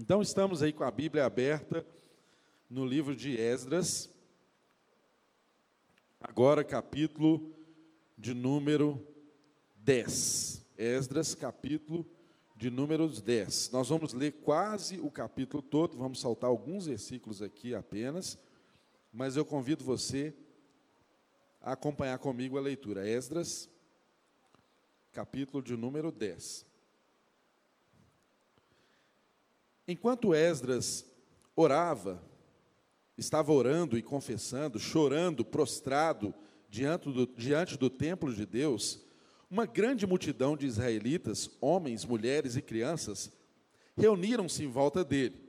Então, estamos aí com a Bíblia aberta no livro de Esdras, agora capítulo de número 10. Esdras, capítulo de números 10. Nós vamos ler quase o capítulo todo, vamos saltar alguns versículos aqui apenas, mas eu convido você a acompanhar comigo a leitura. Esdras, capítulo de número 10. Enquanto Esdras orava, estava orando e confessando, chorando, prostrado diante do, diante do templo de Deus, uma grande multidão de israelitas, homens, mulheres e crianças, reuniram-se em volta dele.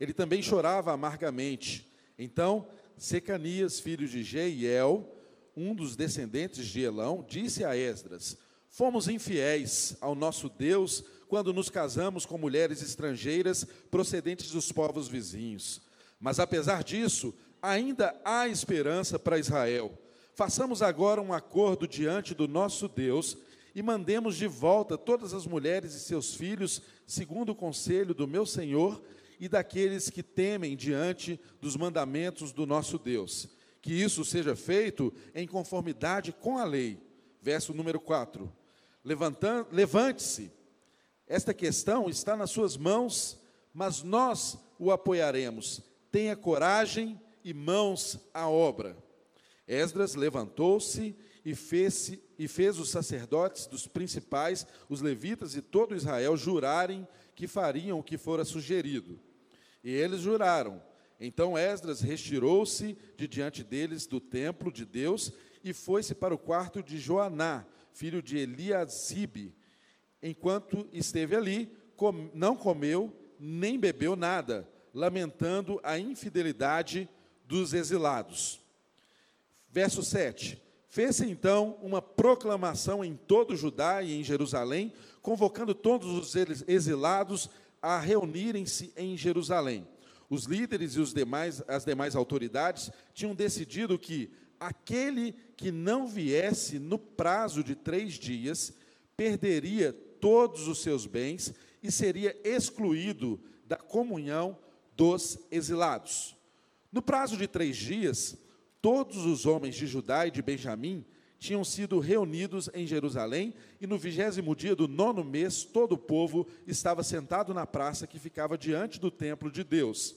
Ele também chorava amargamente. Então, Secanias, filho de Jeiel, um dos descendentes de Elão, disse a Esdras: Fomos infiéis ao nosso Deus quando nos casamos com mulheres estrangeiras procedentes dos povos vizinhos. Mas apesar disso, ainda há esperança para Israel. Façamos agora um acordo diante do nosso Deus e mandemos de volta todas as mulheres e seus filhos, segundo o conselho do meu Senhor e daqueles que temem diante dos mandamentos do nosso Deus. Que isso seja feito em conformidade com a lei. Verso número 4. Levante-se. Esta questão está nas suas mãos, mas nós o apoiaremos. Tenha coragem e mãos à obra. Esdras levantou-se e fez, e fez os sacerdotes dos principais, os levitas e todo Israel jurarem que fariam o que fora sugerido. E eles juraram. Então Esdras retirou-se de diante deles do templo de Deus e foi-se para o quarto de Joaná, filho de Eliasibe. Enquanto esteve ali, com, não comeu nem bebeu nada, lamentando a infidelidade dos exilados. Verso 7. Fez-se então uma proclamação em todo Judá e em Jerusalém, convocando todos os exilados a reunirem-se em Jerusalém. Os líderes e os demais, as demais autoridades tinham decidido que aquele que não viesse no prazo de três dias perderia todos os seus bens e seria excluído da comunhão dos exilados. No prazo de três dias, todos os homens de Judá e de Benjamim tinham sido reunidos em Jerusalém, e no vigésimo dia do nono mês, todo o povo estava sentado na praça que ficava diante do templo de Deus.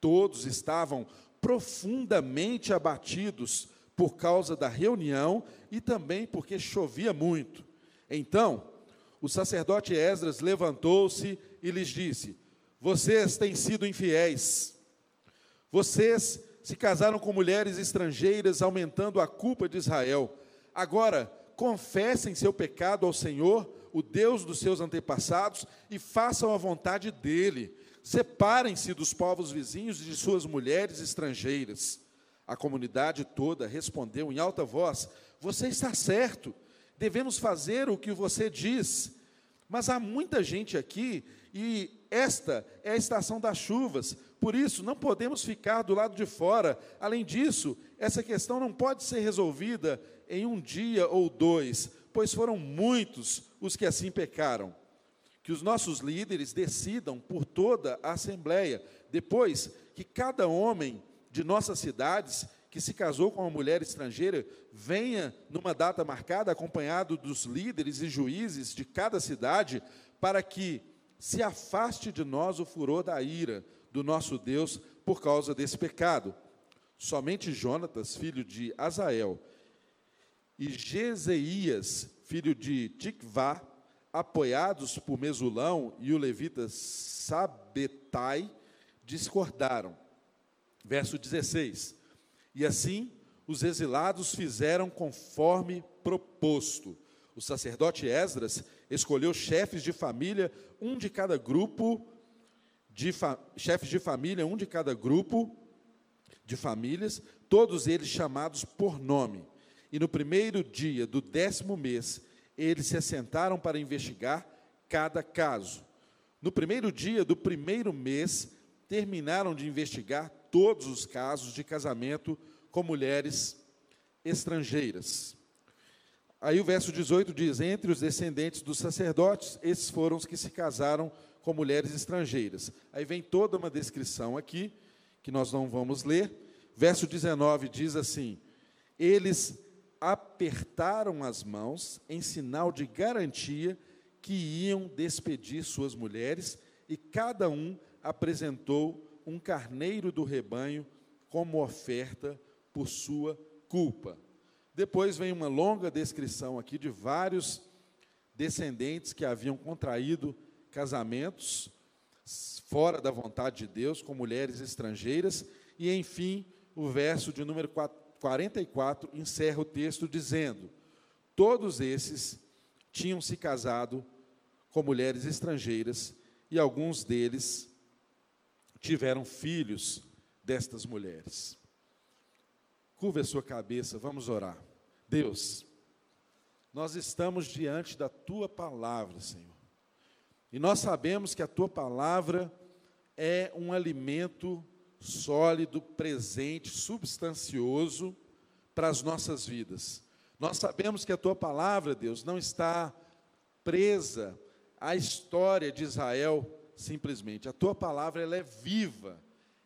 Todos estavam profundamente abatidos por causa da reunião e também porque chovia muito. Então, o sacerdote Esdras levantou-se e lhes disse: Vocês têm sido infiéis. Vocês se casaram com mulheres estrangeiras, aumentando a culpa de Israel. Agora, confessem seu pecado ao Senhor, o Deus dos seus antepassados, e façam a vontade dele. Separem-se dos povos vizinhos e de suas mulheres estrangeiras. A comunidade toda respondeu em alta voz: Você está certo, devemos fazer o que você diz. Mas há muita gente aqui e esta é a estação das chuvas, por isso não podemos ficar do lado de fora. Além disso, essa questão não pode ser resolvida em um dia ou dois, pois foram muitos os que assim pecaram. Que os nossos líderes decidam por toda a Assembleia, depois que cada homem de nossas cidades que se casou com uma mulher estrangeira venha numa data marcada, acompanhado dos líderes e juízes de cada cidade, para que se afaste de nós o furor da ira do nosso Deus por causa desse pecado. Somente Jonatas, filho de Azael, e Jezeias, filho de Tikvá, apoiados por Mesulão e o levita Sabetai, discordaram Verso 16: E assim os exilados fizeram conforme proposto. O sacerdote Esdras escolheu chefes de família, um de cada grupo, de chefes de família, um de cada grupo de famílias, todos eles chamados por nome. E no primeiro dia do décimo mês, eles se assentaram para investigar cada caso. No primeiro dia do primeiro mês, terminaram de investigar todos os casos de casamento com mulheres estrangeiras. Aí o verso 18 diz: Entre os descendentes dos sacerdotes, esses foram os que se casaram com mulheres estrangeiras. Aí vem toda uma descrição aqui, que nós não vamos ler. Verso 19 diz assim: Eles apertaram as mãos em sinal de garantia que iam despedir suas mulheres, e cada um apresentou um carneiro do rebanho como oferta por sua culpa. Depois vem uma longa descrição aqui de vários descendentes que haviam contraído casamentos fora da vontade de Deus com mulheres estrangeiras, e enfim, o verso de número 44 encerra o texto dizendo: Todos esses tinham se casado com mulheres estrangeiras e alguns deles tiveram filhos destas mulheres. Curva a sua cabeça, vamos orar. Deus, nós estamos diante da tua palavra, Senhor. E nós sabemos que a tua palavra é um alimento sólido, presente, substancioso para as nossas vidas. Nós sabemos que a tua palavra, Deus, não está presa à história de Israel simplesmente. A tua palavra ela é viva,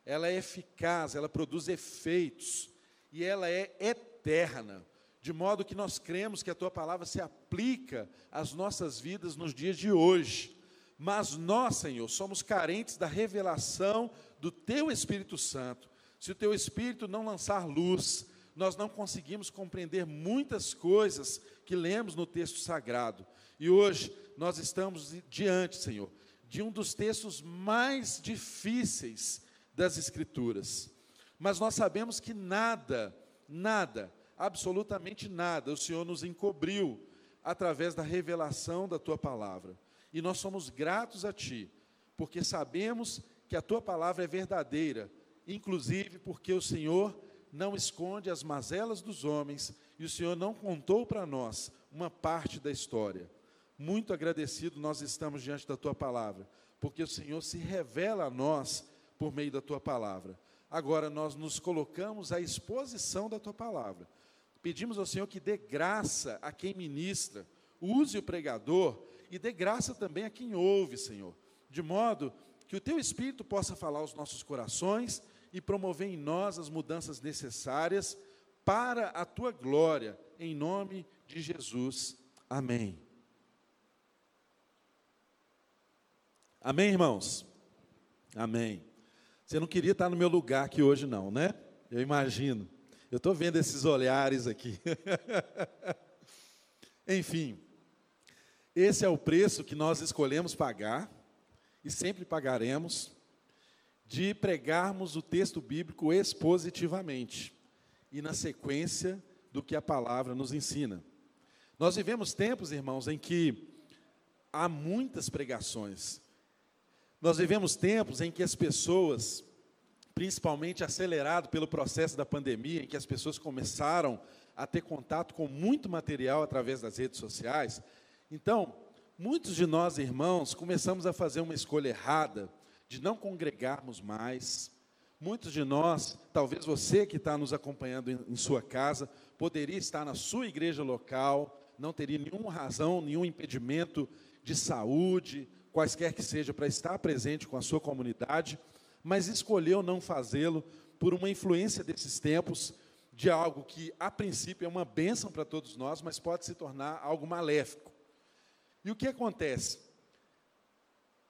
ela é eficaz, ela produz efeitos e ela é eterna de modo que nós cremos que a tua palavra se aplica às nossas vidas nos dias de hoje. Mas nós, Senhor, somos carentes da revelação do teu Espírito Santo. Se o teu Espírito não lançar luz, nós não conseguimos compreender muitas coisas que lemos no texto sagrado. E hoje nós estamos diante, Senhor, de um dos textos mais difíceis das Escrituras. Mas nós sabemos que nada, nada absolutamente nada. O Senhor nos encobriu através da revelação da tua palavra. E nós somos gratos a ti, porque sabemos que a tua palavra é verdadeira, inclusive porque o Senhor não esconde as mazelas dos homens e o Senhor não contou para nós uma parte da história. Muito agradecido nós estamos diante da tua palavra, porque o Senhor se revela a nós por meio da tua palavra. Agora nós nos colocamos à exposição da tua palavra Pedimos ao Senhor que dê graça a quem ministra, use o pregador e dê graça também a quem ouve, Senhor, de modo que o teu Espírito possa falar aos nossos corações e promover em nós as mudanças necessárias para a tua glória, em nome de Jesus. Amém. Amém, irmãos? Amém. Você não queria estar no meu lugar aqui hoje, não, né? Eu imagino. Eu estou vendo esses olhares aqui. Enfim, esse é o preço que nós escolhemos pagar, e sempre pagaremos, de pregarmos o texto bíblico expositivamente e na sequência do que a palavra nos ensina. Nós vivemos tempos, irmãos, em que há muitas pregações. Nós vivemos tempos em que as pessoas principalmente acelerado pelo processo da pandemia, em que as pessoas começaram a ter contato com muito material através das redes sociais. Então, muitos de nós, irmãos, começamos a fazer uma escolha errada de não congregarmos mais. Muitos de nós, talvez você que está nos acompanhando em, em sua casa, poderia estar na sua igreja local, não teria nenhuma razão, nenhum impedimento de saúde, quaisquer que seja, para estar presente com a sua comunidade mas escolheu não fazê-lo por uma influência desses tempos, de algo que, a princípio, é uma bênção para todos nós, mas pode se tornar algo maléfico. E o que acontece?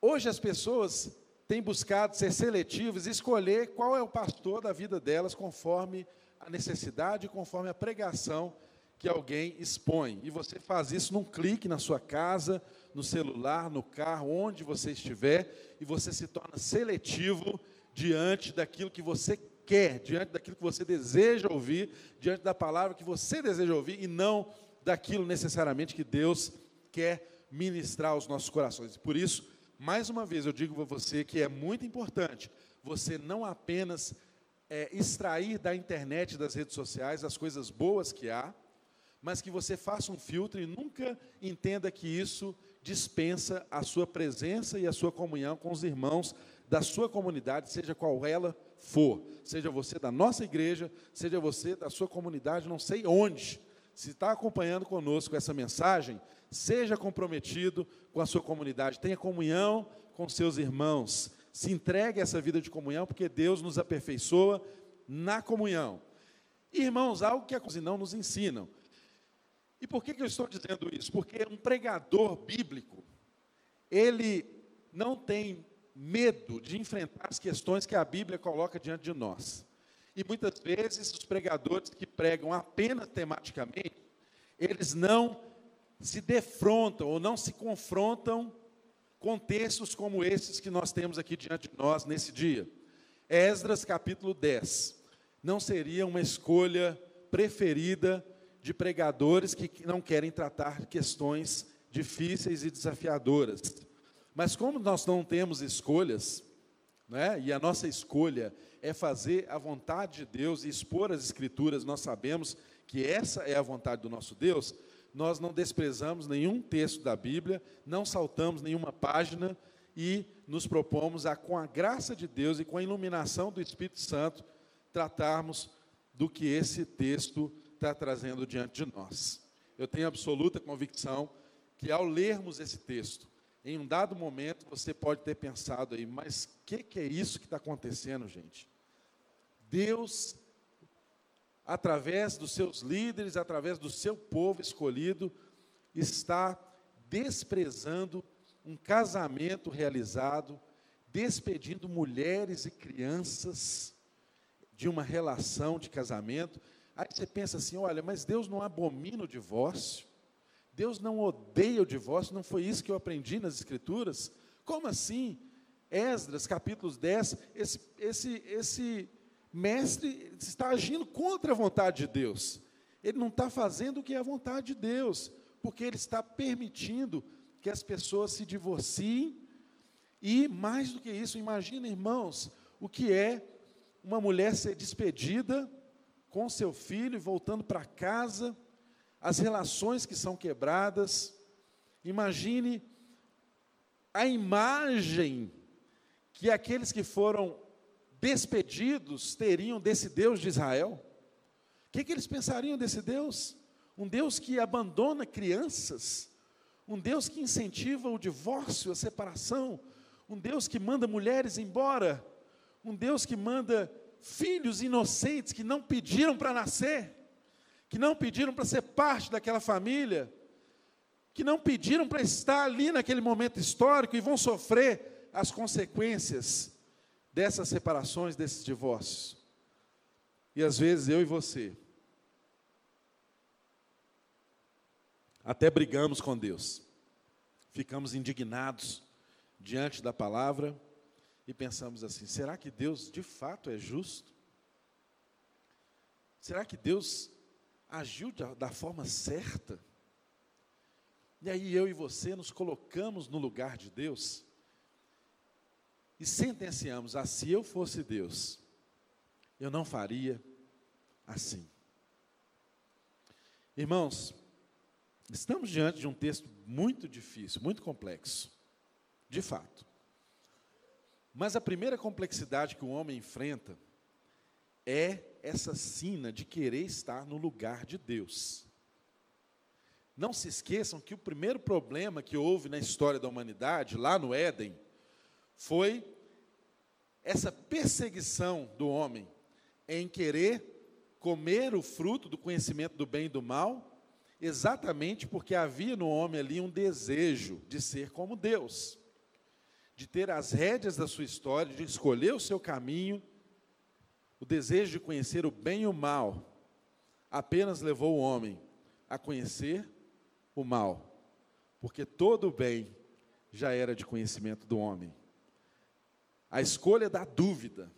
Hoje as pessoas têm buscado ser seletivas e escolher qual é o pastor da vida delas conforme a necessidade, conforme a pregação que alguém expõe. E você faz isso num clique na sua casa, no celular, no carro, onde você estiver, e você se torna seletivo diante daquilo que você quer, diante daquilo que você deseja ouvir, diante da palavra que você deseja ouvir, e não daquilo necessariamente que Deus quer ministrar aos nossos corações. Por isso, mais uma vez, eu digo para você que é muito importante você não apenas é, extrair da internet, das redes sociais, as coisas boas que há, mas que você faça um filtro e nunca entenda que isso dispensa a sua presença e a sua comunhão com os irmãos da sua comunidade, seja qual ela for. Seja você da nossa igreja, seja você da sua comunidade, não sei onde. Se está acompanhando conosco essa mensagem, seja comprometido com a sua comunidade, tenha comunhão com seus irmãos. Se entregue a essa vida de comunhão, porque Deus nos aperfeiçoa na comunhão. Irmãos, algo que a não nos ensinam. E por que, que eu estou dizendo isso? Porque um pregador bíblico, ele não tem medo de enfrentar as questões que a Bíblia coloca diante de nós. E muitas vezes os pregadores que pregam apenas tematicamente, eles não se defrontam ou não se confrontam com textos como esses que nós temos aqui diante de nós nesse dia. Esdras capítulo 10. Não seria uma escolha preferida de pregadores que não querem tratar questões difíceis e desafiadoras. Mas como nós não temos escolhas, né, e a nossa escolha é fazer a vontade de Deus e expor as Escrituras, nós sabemos que essa é a vontade do nosso Deus, nós não desprezamos nenhum texto da Bíblia, não saltamos nenhuma página e nos propomos a, com a graça de Deus e com a iluminação do Espírito Santo, tratarmos do que esse texto está trazendo diante de nós. Eu tenho absoluta convicção que ao lermos esse texto, em um dado momento você pode ter pensado aí, mas o que, que é isso que está acontecendo, gente? Deus, através dos seus líderes, através do seu povo escolhido, está desprezando um casamento realizado, despedindo mulheres e crianças de uma relação de casamento, Aí você pensa assim: olha, mas Deus não abomina o divórcio, Deus não odeia o divórcio, não foi isso que eu aprendi nas Escrituras? Como assim? Esdras, capítulos 10, esse, esse, esse mestre está agindo contra a vontade de Deus. Ele não está fazendo o que é a vontade de Deus, porque ele está permitindo que as pessoas se divorciem. E mais do que isso, imagina, irmãos, o que é uma mulher ser despedida com seu filho, voltando para casa, as relações que são quebradas. Imagine a imagem que aqueles que foram despedidos teriam desse Deus de Israel. O que, que eles pensariam desse Deus? Um Deus que abandona crianças, um Deus que incentiva o divórcio, a separação, um Deus que manda mulheres embora, um Deus que manda filhos inocentes que não pediram para nascer, que não pediram para ser parte daquela família, que não pediram para estar ali naquele momento histórico e vão sofrer as consequências dessas separações, desses divórcios. E às vezes eu e você até brigamos com Deus, ficamos indignados diante da palavra e pensamos assim: será que Deus de fato é justo? Será que Deus agiu da, da forma certa? E aí eu e você nos colocamos no lugar de Deus e sentenciamos: ah, se eu fosse Deus, eu não faria assim. Irmãos, estamos diante de um texto muito difícil, muito complexo, de fato. Mas a primeira complexidade que o homem enfrenta é essa sina de querer estar no lugar de Deus. Não se esqueçam que o primeiro problema que houve na história da humanidade, lá no Éden, foi essa perseguição do homem em querer comer o fruto do conhecimento do bem e do mal, exatamente porque havia no homem ali um desejo de ser como Deus de ter as rédeas da sua história, de escolher o seu caminho, o desejo de conhecer o bem e o mal, apenas levou o homem a conhecer o mal, porque todo o bem já era de conhecimento do homem. A escolha da dúvida,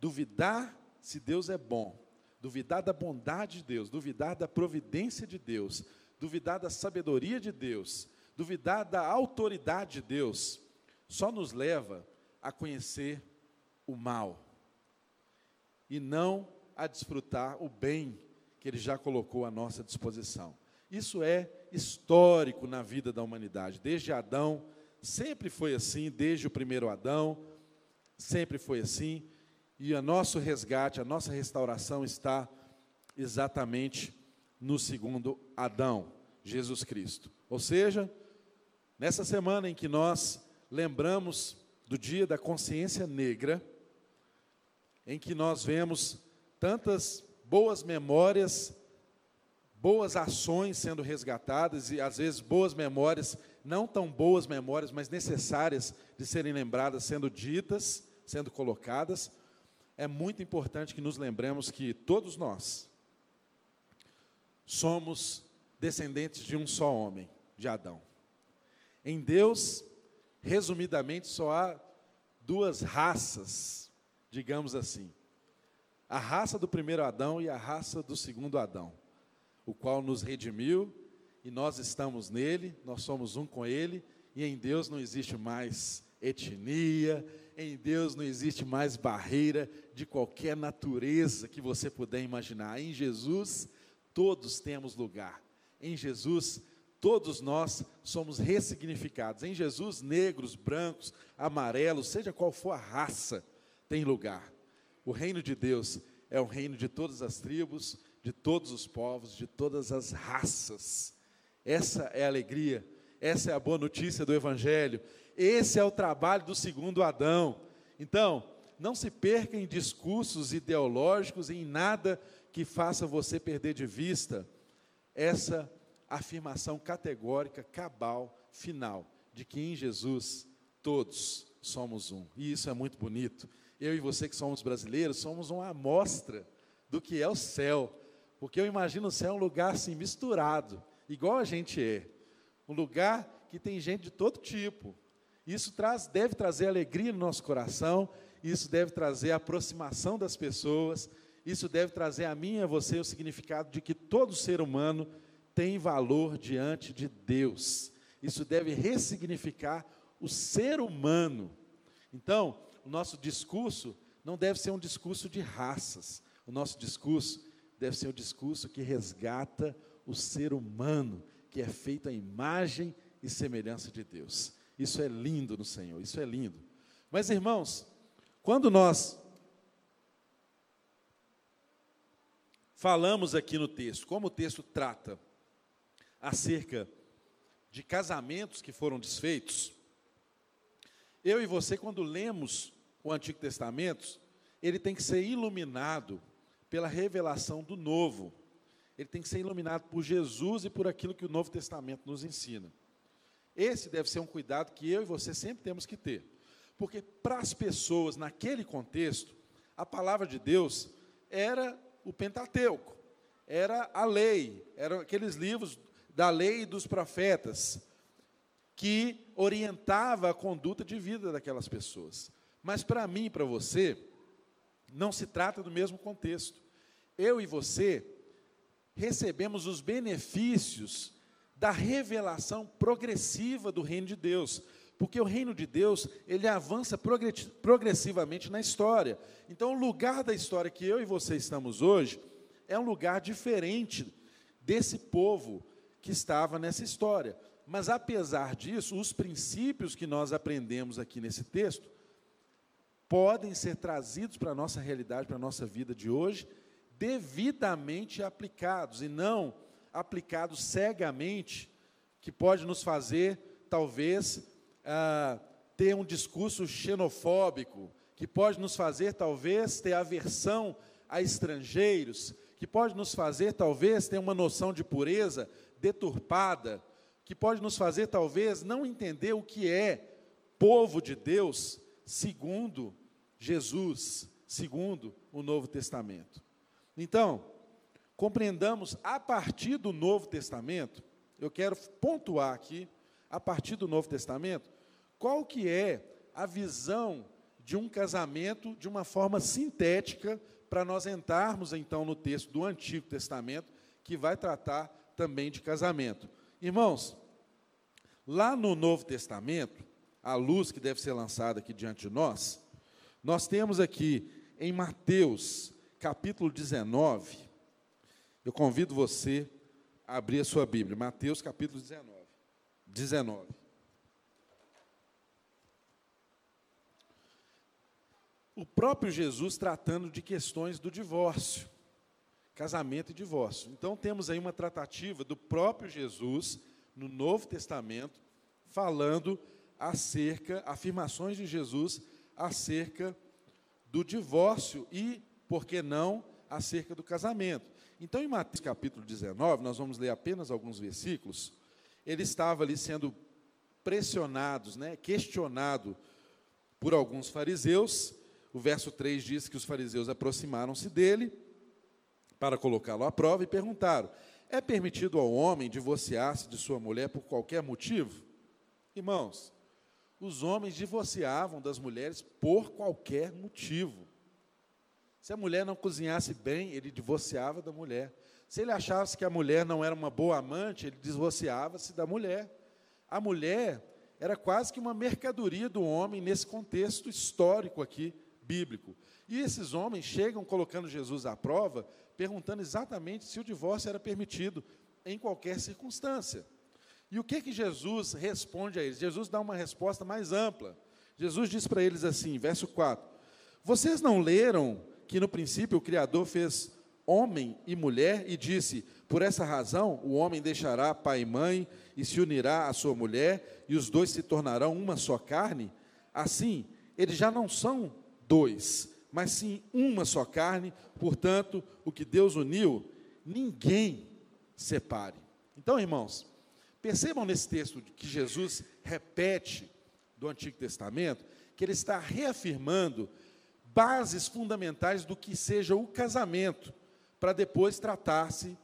duvidar se Deus é bom, duvidar da bondade de Deus, duvidar da providência de Deus, duvidar da sabedoria de Deus, duvidar da autoridade de Deus, só nos leva a conhecer o mal e não a desfrutar o bem que Ele já colocou à nossa disposição. Isso é histórico na vida da humanidade. Desde Adão, sempre foi assim, desde o primeiro Adão, sempre foi assim. E o nosso resgate, a nossa restauração está exatamente no segundo Adão, Jesus Cristo. Ou seja, nessa semana em que nós lembramos do dia da consciência negra, em que nós vemos tantas boas memórias, boas ações sendo resgatadas e às vezes boas memórias, não tão boas memórias, mas necessárias de serem lembradas, sendo ditas, sendo colocadas. É muito importante que nos lembremos que todos nós somos descendentes de um só homem, de Adão. Em Deus, resumidamente, só há duas raças, digamos assim a raça do primeiro Adão e a raça do segundo Adão, o qual nos redimiu e nós estamos nele, nós somos um com ele, e em Deus não existe mais etnia, em Deus não existe mais barreira de qualquer natureza que você puder imaginar. Em Jesus, todos temos lugar. Em Jesus, todos nós somos ressignificados. Em Jesus, negros, brancos, amarelos, seja qual for a raça, tem lugar. O reino de Deus é o reino de todas as tribos, de todos os povos, de todas as raças. Essa é a alegria, essa é a boa notícia do Evangelho. Esse é o trabalho do segundo Adão. Então, não se perca em discursos ideológicos, em nada que faça você perder de vista essa afirmação categórica, cabal, final, de que em Jesus todos somos um. E isso é muito bonito eu e você que somos brasileiros, somos uma amostra do que é o céu. Porque eu imagino o céu um lugar assim misturado, igual a gente é. Um lugar que tem gente de todo tipo. Isso traz, deve trazer alegria no nosso coração, isso deve trazer aproximação das pessoas, isso deve trazer a mim e a você o significado de que todo ser humano tem valor diante de Deus. Isso deve ressignificar o ser humano. Então, o nosso discurso não deve ser um discurso de raças. O nosso discurso deve ser um discurso que resgata o ser humano, que é feito à imagem e semelhança de Deus. Isso é lindo no Senhor, isso é lindo. Mas, irmãos, quando nós falamos aqui no texto, como o texto trata acerca de casamentos que foram desfeitos, eu e você, quando lemos o Antigo Testamento, ele tem que ser iluminado pela revelação do Novo. Ele tem que ser iluminado por Jesus e por aquilo que o Novo Testamento nos ensina. Esse deve ser um cuidado que eu e você sempre temos que ter. Porque para as pessoas, naquele contexto, a palavra de Deus era o Pentateuco, era a lei, eram aqueles livros da lei e dos profetas que orientava a conduta de vida daquelas pessoas. Mas para mim e para você, não se trata do mesmo contexto. Eu e você recebemos os benefícios da revelação progressiva do reino de Deus, porque o reino de Deus, ele avança progressivamente na história. Então, o lugar da história que eu e você estamos hoje é um lugar diferente desse povo que estava nessa história. Mas, apesar disso, os princípios que nós aprendemos aqui nesse texto podem ser trazidos para a nossa realidade, para a nossa vida de hoje, devidamente aplicados e não aplicados cegamente, que pode nos fazer, talvez, ah, ter um discurso xenofóbico, que pode nos fazer, talvez, ter aversão a estrangeiros, que pode nos fazer, talvez, ter uma noção de pureza deturpada, que pode nos fazer, talvez, não entender o que é povo de Deus segundo Jesus, segundo o Novo Testamento. Então, compreendamos a partir do Novo Testamento, eu quero pontuar aqui, a partir do Novo Testamento, qual que é a visão de um casamento de uma forma sintética para nós entrarmos então no texto do Antigo Testamento, que vai tratar também de casamento. Irmãos, lá no Novo Testamento, a luz que deve ser lançada aqui diante de nós, nós temos aqui em Mateus, capítulo 19, eu convido você a abrir a sua Bíblia, Mateus, capítulo 19. 19. O próprio Jesus tratando de questões do divórcio casamento e divórcio. Então temos aí uma tratativa do próprio Jesus no Novo Testamento falando acerca, afirmações de Jesus acerca do divórcio e, por que não, acerca do casamento. Então, em Mateus capítulo 19, nós vamos ler apenas alguns versículos. Ele estava ali sendo pressionado, né, questionado por alguns fariseus. O verso 3 diz que os fariseus aproximaram-se dele para colocá-lo à prova e perguntaram: É permitido ao homem divorciar-se de sua mulher por qualquer motivo? Irmãos, os homens divorciavam das mulheres por qualquer motivo. Se a mulher não cozinhasse bem, ele divorciava da mulher. Se ele achasse que a mulher não era uma boa amante, ele divorciava-se da mulher. A mulher era quase que uma mercadoria do homem nesse contexto histórico aqui, bíblico. E esses homens chegam colocando Jesus à prova, perguntando exatamente se o divórcio era permitido em qualquer circunstância. E o que que Jesus responde a eles? Jesus dá uma resposta mais ampla. Jesus diz para eles assim, verso 4: Vocês não leram que no princípio o Criador fez homem e mulher e disse: Por essa razão o homem deixará pai e mãe e se unirá à sua mulher, e os dois se tornarão uma só carne? Assim, eles já não são dois, mas sim uma só carne, portanto, o que Deus uniu, ninguém separe. Então, irmãos, percebam nesse texto que Jesus repete do Antigo Testamento, que ele está reafirmando bases fundamentais do que seja o casamento, para depois tratar-se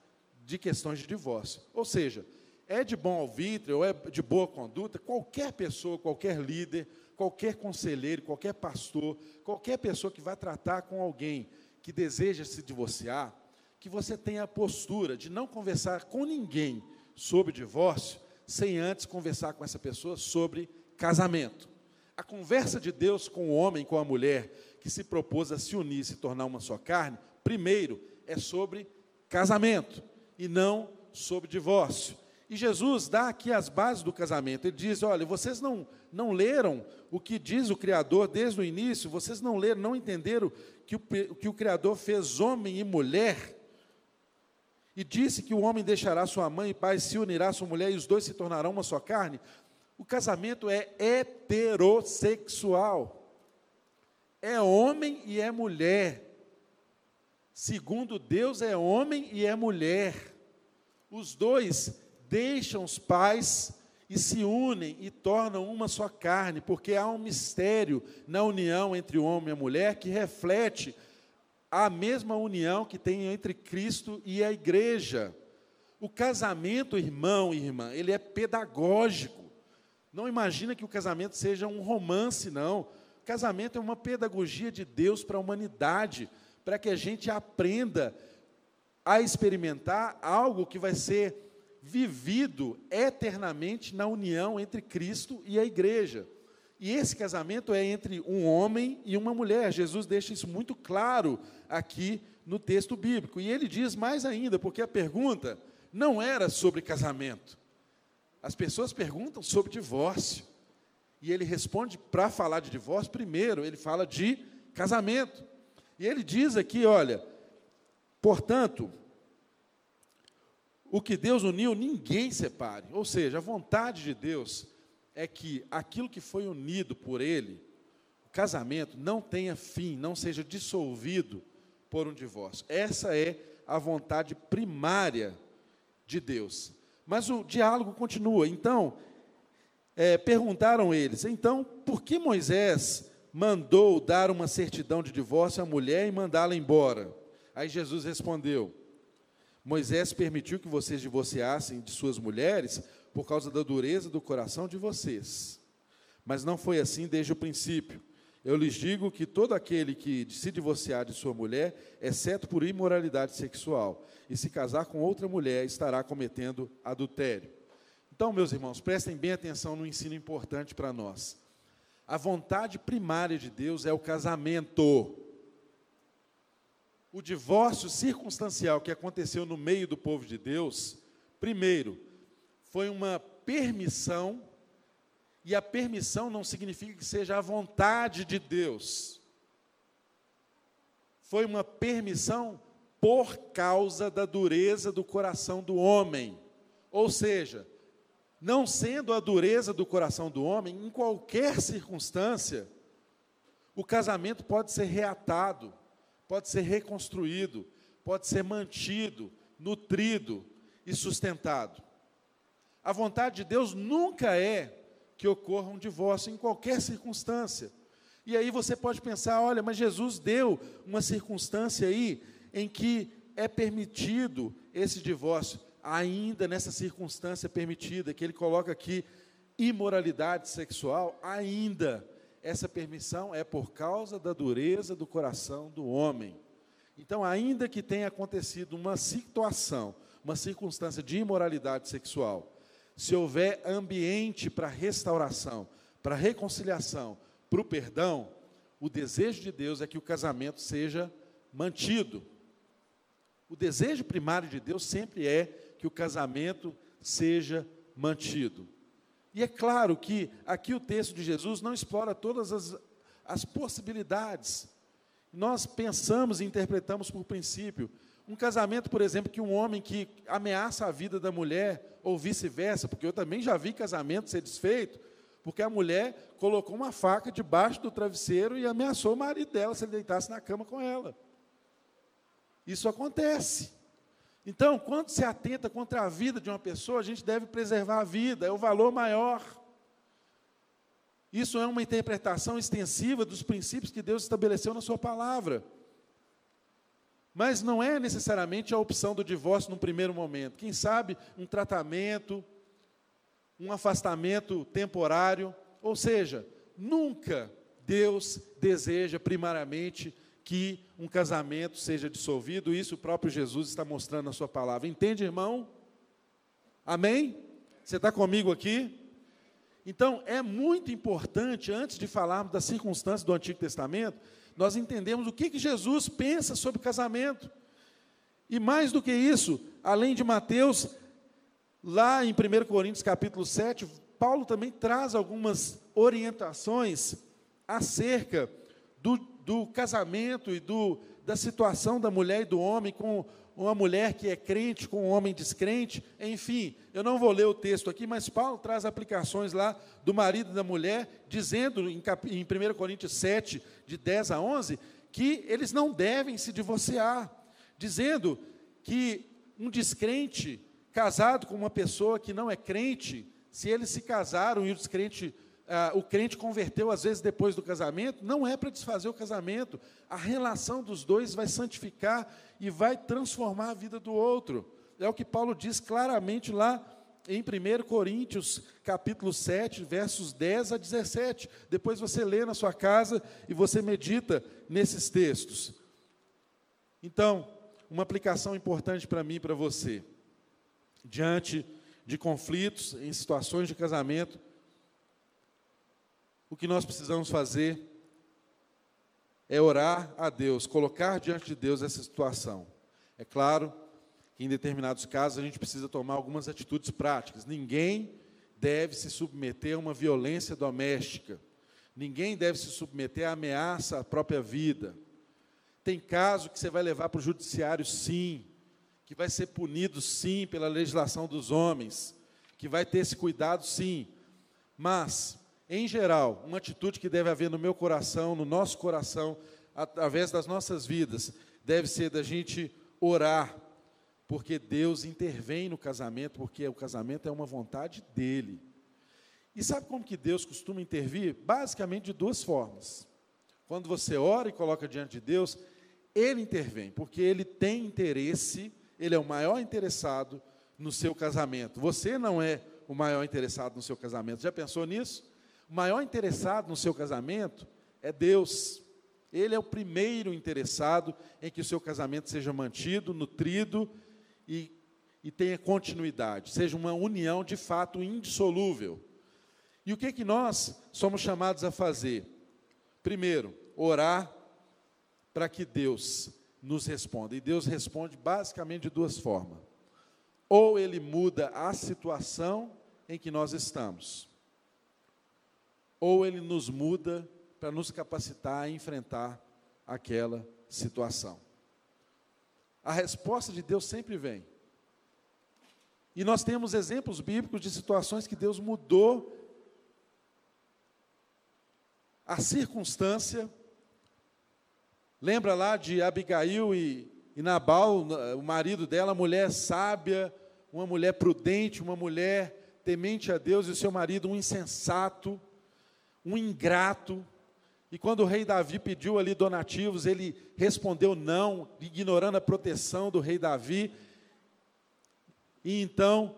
de questões de divórcio. Ou seja, é de bom alvitre ou é de boa conduta, qualquer pessoa, qualquer líder, qualquer conselheiro, qualquer pastor, qualquer pessoa que vai tratar com alguém que deseja se divorciar, que você tenha a postura de não conversar com ninguém sobre divórcio, sem antes conversar com essa pessoa sobre casamento. A conversa de Deus com o homem, com a mulher, que se propôs a se unir, se tornar uma só carne, primeiro é sobre casamento e não sobre divórcio. E Jesus dá aqui as bases do casamento. Ele diz: olha, vocês não, não leram o que diz o Criador desde o início, vocês não leram, não entenderam que o, que o Criador fez homem e mulher. E disse que o homem deixará sua mãe e pai, se unirá à sua mulher, e os dois se tornarão uma só carne. O casamento é heterossexual é homem e é mulher. Segundo Deus, é homem e é mulher. Os dois deixam os pais e se unem e tornam uma só carne, porque há um mistério na união entre o homem e a mulher que reflete a mesma união que tem entre Cristo e a igreja. O casamento, irmão e irmã, ele é pedagógico. Não imagina que o casamento seja um romance, não. Casamento é uma pedagogia de Deus para a humanidade, para que a gente aprenda a experimentar algo que vai ser vivido eternamente na união entre Cristo e a igreja. E esse casamento é entre um homem e uma mulher. Jesus deixa isso muito claro aqui no texto bíblico. E ele diz mais ainda, porque a pergunta não era sobre casamento. As pessoas perguntam sobre divórcio. E ele responde para falar de divórcio, primeiro, ele fala de casamento. E ele diz aqui, olha, portanto, o que Deus uniu, ninguém separe. Ou seja, a vontade de Deus é que aquilo que foi unido por Ele, o casamento, não tenha fim, não seja dissolvido por um divórcio. Essa é a vontade primária de Deus. Mas o diálogo continua. Então, é, perguntaram eles: então, por que Moisés mandou dar uma certidão de divórcio à mulher e mandá-la embora? Aí Jesus respondeu: Moisés permitiu que vocês divorciassem de suas mulheres por causa da dureza do coração de vocês. Mas não foi assim desde o princípio. Eu lhes digo que todo aquele que se divorciar de sua mulher, exceto por imoralidade sexual, e se casar com outra mulher, estará cometendo adultério. Então, meus irmãos, prestem bem atenção no ensino importante para nós. A vontade primária de Deus é o casamento. O divórcio circunstancial que aconteceu no meio do povo de Deus, primeiro, foi uma permissão, e a permissão não significa que seja a vontade de Deus. Foi uma permissão por causa da dureza do coração do homem. Ou seja, não sendo a dureza do coração do homem, em qualquer circunstância, o casamento pode ser reatado, pode ser reconstruído, pode ser mantido, nutrido e sustentado. A vontade de Deus nunca é que ocorra um divórcio em qualquer circunstância. E aí você pode pensar, olha, mas Jesus deu uma circunstância aí em que é permitido esse divórcio, ainda nessa circunstância permitida, que ele coloca aqui imoralidade sexual, ainda essa permissão é por causa da dureza do coração do homem. Então, ainda que tenha acontecido uma situação, uma circunstância de imoralidade sexual, se houver ambiente para restauração, para reconciliação, para o perdão, o desejo de Deus é que o casamento seja mantido. O desejo primário de Deus sempre é que o casamento seja mantido. E é claro que aqui o texto de Jesus não explora todas as, as possibilidades. Nós pensamos e interpretamos por princípio. Um casamento, por exemplo, que um homem que ameaça a vida da mulher, ou vice-versa, porque eu também já vi casamento ser desfeito, porque a mulher colocou uma faca debaixo do travesseiro e ameaçou o marido dela se ele deitasse na cama com ela. Isso acontece. Então, quando se atenta contra a vida de uma pessoa, a gente deve preservar a vida, é o valor maior. Isso é uma interpretação extensiva dos princípios que Deus estabeleceu na Sua palavra. Mas não é necessariamente a opção do divórcio no primeiro momento. Quem sabe um tratamento, um afastamento temporário. Ou seja, nunca Deus deseja primariamente que um casamento seja dissolvido, isso o próprio Jesus está mostrando na sua palavra. Entende, irmão? Amém? Você está comigo aqui? Então, é muito importante, antes de falarmos das circunstâncias do Antigo Testamento, nós entendemos o que, que Jesus pensa sobre casamento. E mais do que isso, além de Mateus, lá em 1 Coríntios capítulo 7, Paulo também traz algumas orientações acerca do, do casamento e do, da situação da mulher e do homem com uma mulher que é crente com um homem descrente, enfim, eu não vou ler o texto aqui, mas Paulo traz aplicações lá do marido e da mulher, dizendo em, em 1 Coríntios 7, de 10 a 11, que eles não devem se divorciar, dizendo que um descrente casado com uma pessoa que não é crente, se eles se casaram e o descrente ah, o crente converteu às vezes depois do casamento, não é para desfazer o casamento. A relação dos dois vai santificar e vai transformar a vida do outro. É o que Paulo diz claramente lá em 1 Coríntios, capítulo 7, versos 10 a 17. Depois você lê na sua casa e você medita nesses textos. Então, uma aplicação importante para mim e para você. Diante de conflitos, em situações de casamento, o que nós precisamos fazer é orar a Deus, colocar diante de Deus essa situação. É claro que em determinados casos a gente precisa tomar algumas atitudes práticas. Ninguém deve se submeter a uma violência doméstica. Ninguém deve se submeter à ameaça à própria vida. Tem caso que você vai levar para o judiciário, sim, que vai ser punido, sim, pela legislação dos homens, que vai ter esse cuidado, sim. Mas em geral, uma atitude que deve haver no meu coração, no nosso coração, através das nossas vidas, deve ser da gente orar, porque Deus intervém no casamento, porque o casamento é uma vontade dele. E sabe como que Deus costuma intervir? Basicamente de duas formas. Quando você ora e coloca diante de Deus, ele intervém, porque ele tem interesse, ele é o maior interessado no seu casamento. Você não é o maior interessado no seu casamento. Já pensou nisso? O maior interessado no seu casamento é Deus. Ele é o primeiro interessado em que o seu casamento seja mantido, nutrido e, e tenha continuidade, seja uma união de fato indissolúvel. E o que, que nós somos chamados a fazer? Primeiro, orar para que Deus nos responda. E Deus responde basicamente de duas formas. Ou ele muda a situação em que nós estamos, ou ele nos muda para nos capacitar a enfrentar aquela situação. A resposta de Deus sempre vem. E nós temos exemplos bíblicos de situações que Deus mudou a circunstância. Lembra lá de Abigail e, e Nabal, o marido dela, mulher sábia, uma mulher prudente, uma mulher temente a Deus, e o seu marido um insensato, um ingrato. E quando o rei Davi pediu ali donativos, ele respondeu não, ignorando a proteção do rei Davi. E então,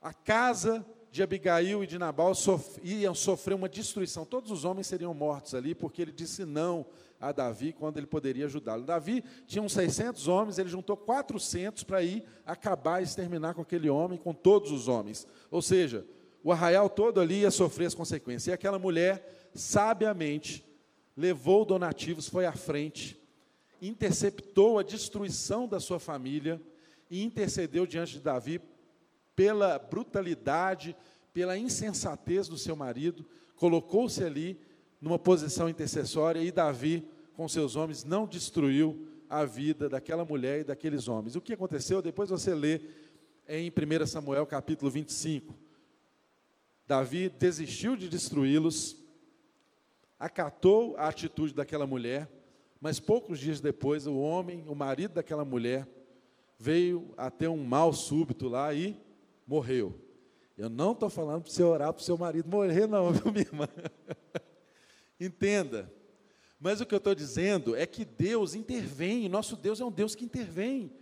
a casa de Abigail e de Nabal sof iam sofrer uma destruição. Todos os homens seriam mortos ali, porque ele disse não a Davi quando ele poderia ajudá-lo. Davi tinha uns 600 homens, ele juntou 400 para ir acabar, exterminar com aquele homem, com todos os homens. Ou seja, o arraial todo ali ia sofrer as consequências. E aquela mulher, sabiamente, levou donativos, foi à frente, interceptou a destruição da sua família e intercedeu diante de Davi pela brutalidade, pela insensatez do seu marido, colocou-se ali numa posição intercessória e Davi, com seus homens, não destruiu a vida daquela mulher e daqueles homens. O que aconteceu? Depois você lê em 1 Samuel capítulo 25. Davi desistiu de destruí-los, acatou a atitude daquela mulher, mas poucos dias depois, o homem, o marido daquela mulher, veio a ter um mal súbito lá e morreu. Eu não estou falando para você orar para o seu marido morrer, não, viu, minha irmã? Entenda. Mas o que eu estou dizendo é que Deus intervém, nosso Deus é um Deus que intervém.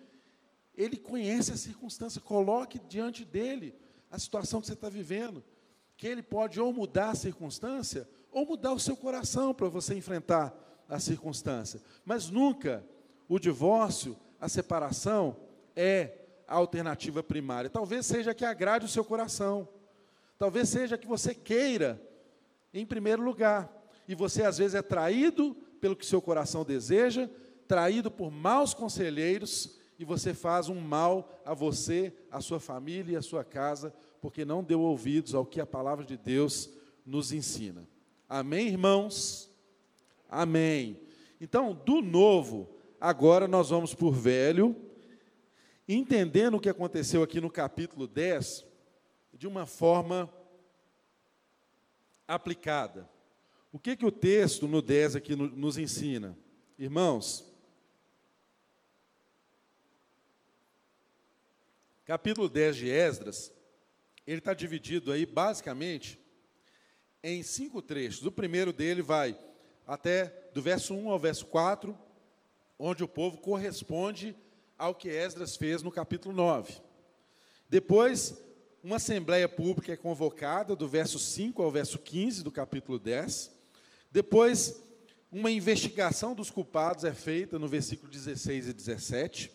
Ele conhece a circunstância, coloque diante dele a situação que você está vivendo. Que ele pode ou mudar a circunstância, ou mudar o seu coração para você enfrentar a circunstância. Mas nunca o divórcio, a separação, é a alternativa primária. Talvez seja que agrade o seu coração. Talvez seja que você queira, em primeiro lugar. E você às vezes é traído pelo que seu coração deseja, traído por maus conselheiros, e você faz um mal a você, a sua família e a sua casa, porque não deu ouvidos ao que a palavra de Deus nos ensina. Amém, irmãos? Amém. Então, do novo, agora nós vamos por velho entendendo o que aconteceu aqui no capítulo 10 de uma forma aplicada. O que, que o texto no 10 aqui nos ensina? Irmãos, capítulo 10 de Esdras, ele está dividido aí basicamente em cinco trechos. O primeiro dele vai até do verso 1 ao verso 4, onde o povo corresponde ao que Esdras fez no capítulo 9. Depois, uma assembleia pública é convocada, do verso 5 ao verso 15 do capítulo 10. Depois, uma investigação dos culpados é feita no versículo 16 e 17.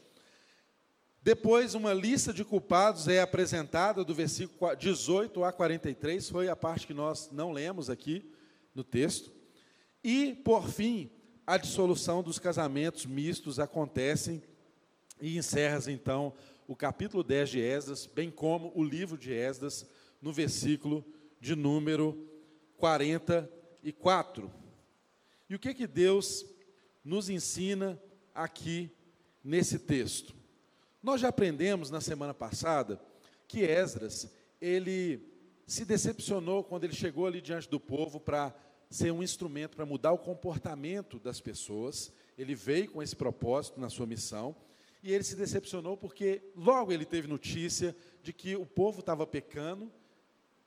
Depois, uma lista de culpados é apresentada do versículo 18 a 43, foi a parte que nós não lemos aqui no texto. E, por fim, a dissolução dos casamentos mistos acontecem e encerras então o capítulo 10 de Esdras, bem como o livro de Esdras, no versículo de número 44. E o que que Deus nos ensina aqui nesse texto? Nós já aprendemos na semana passada que Esdras, ele se decepcionou quando ele chegou ali diante do povo para ser um instrumento para mudar o comportamento das pessoas. Ele veio com esse propósito na sua missão e ele se decepcionou porque logo ele teve notícia de que o povo estava pecando,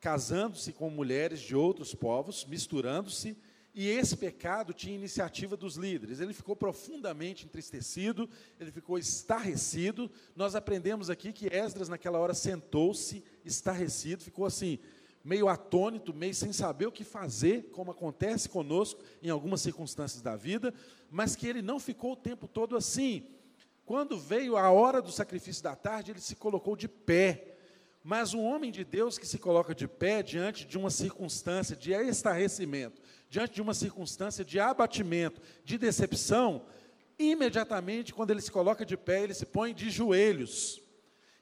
casando-se com mulheres de outros povos, misturando-se, e esse pecado tinha iniciativa dos líderes. Ele ficou profundamente entristecido, ele ficou estarrecido. Nós aprendemos aqui que Esdras, naquela hora, sentou-se estarrecido, ficou assim, meio atônito, meio sem saber o que fazer, como acontece conosco em algumas circunstâncias da vida, mas que ele não ficou o tempo todo assim. Quando veio a hora do sacrifício da tarde, ele se colocou de pé. Mas um homem de Deus que se coloca de pé diante de uma circunstância de estarrecimento, diante de uma circunstância de abatimento, de decepção, imediatamente, quando ele se coloca de pé, ele se põe de joelhos.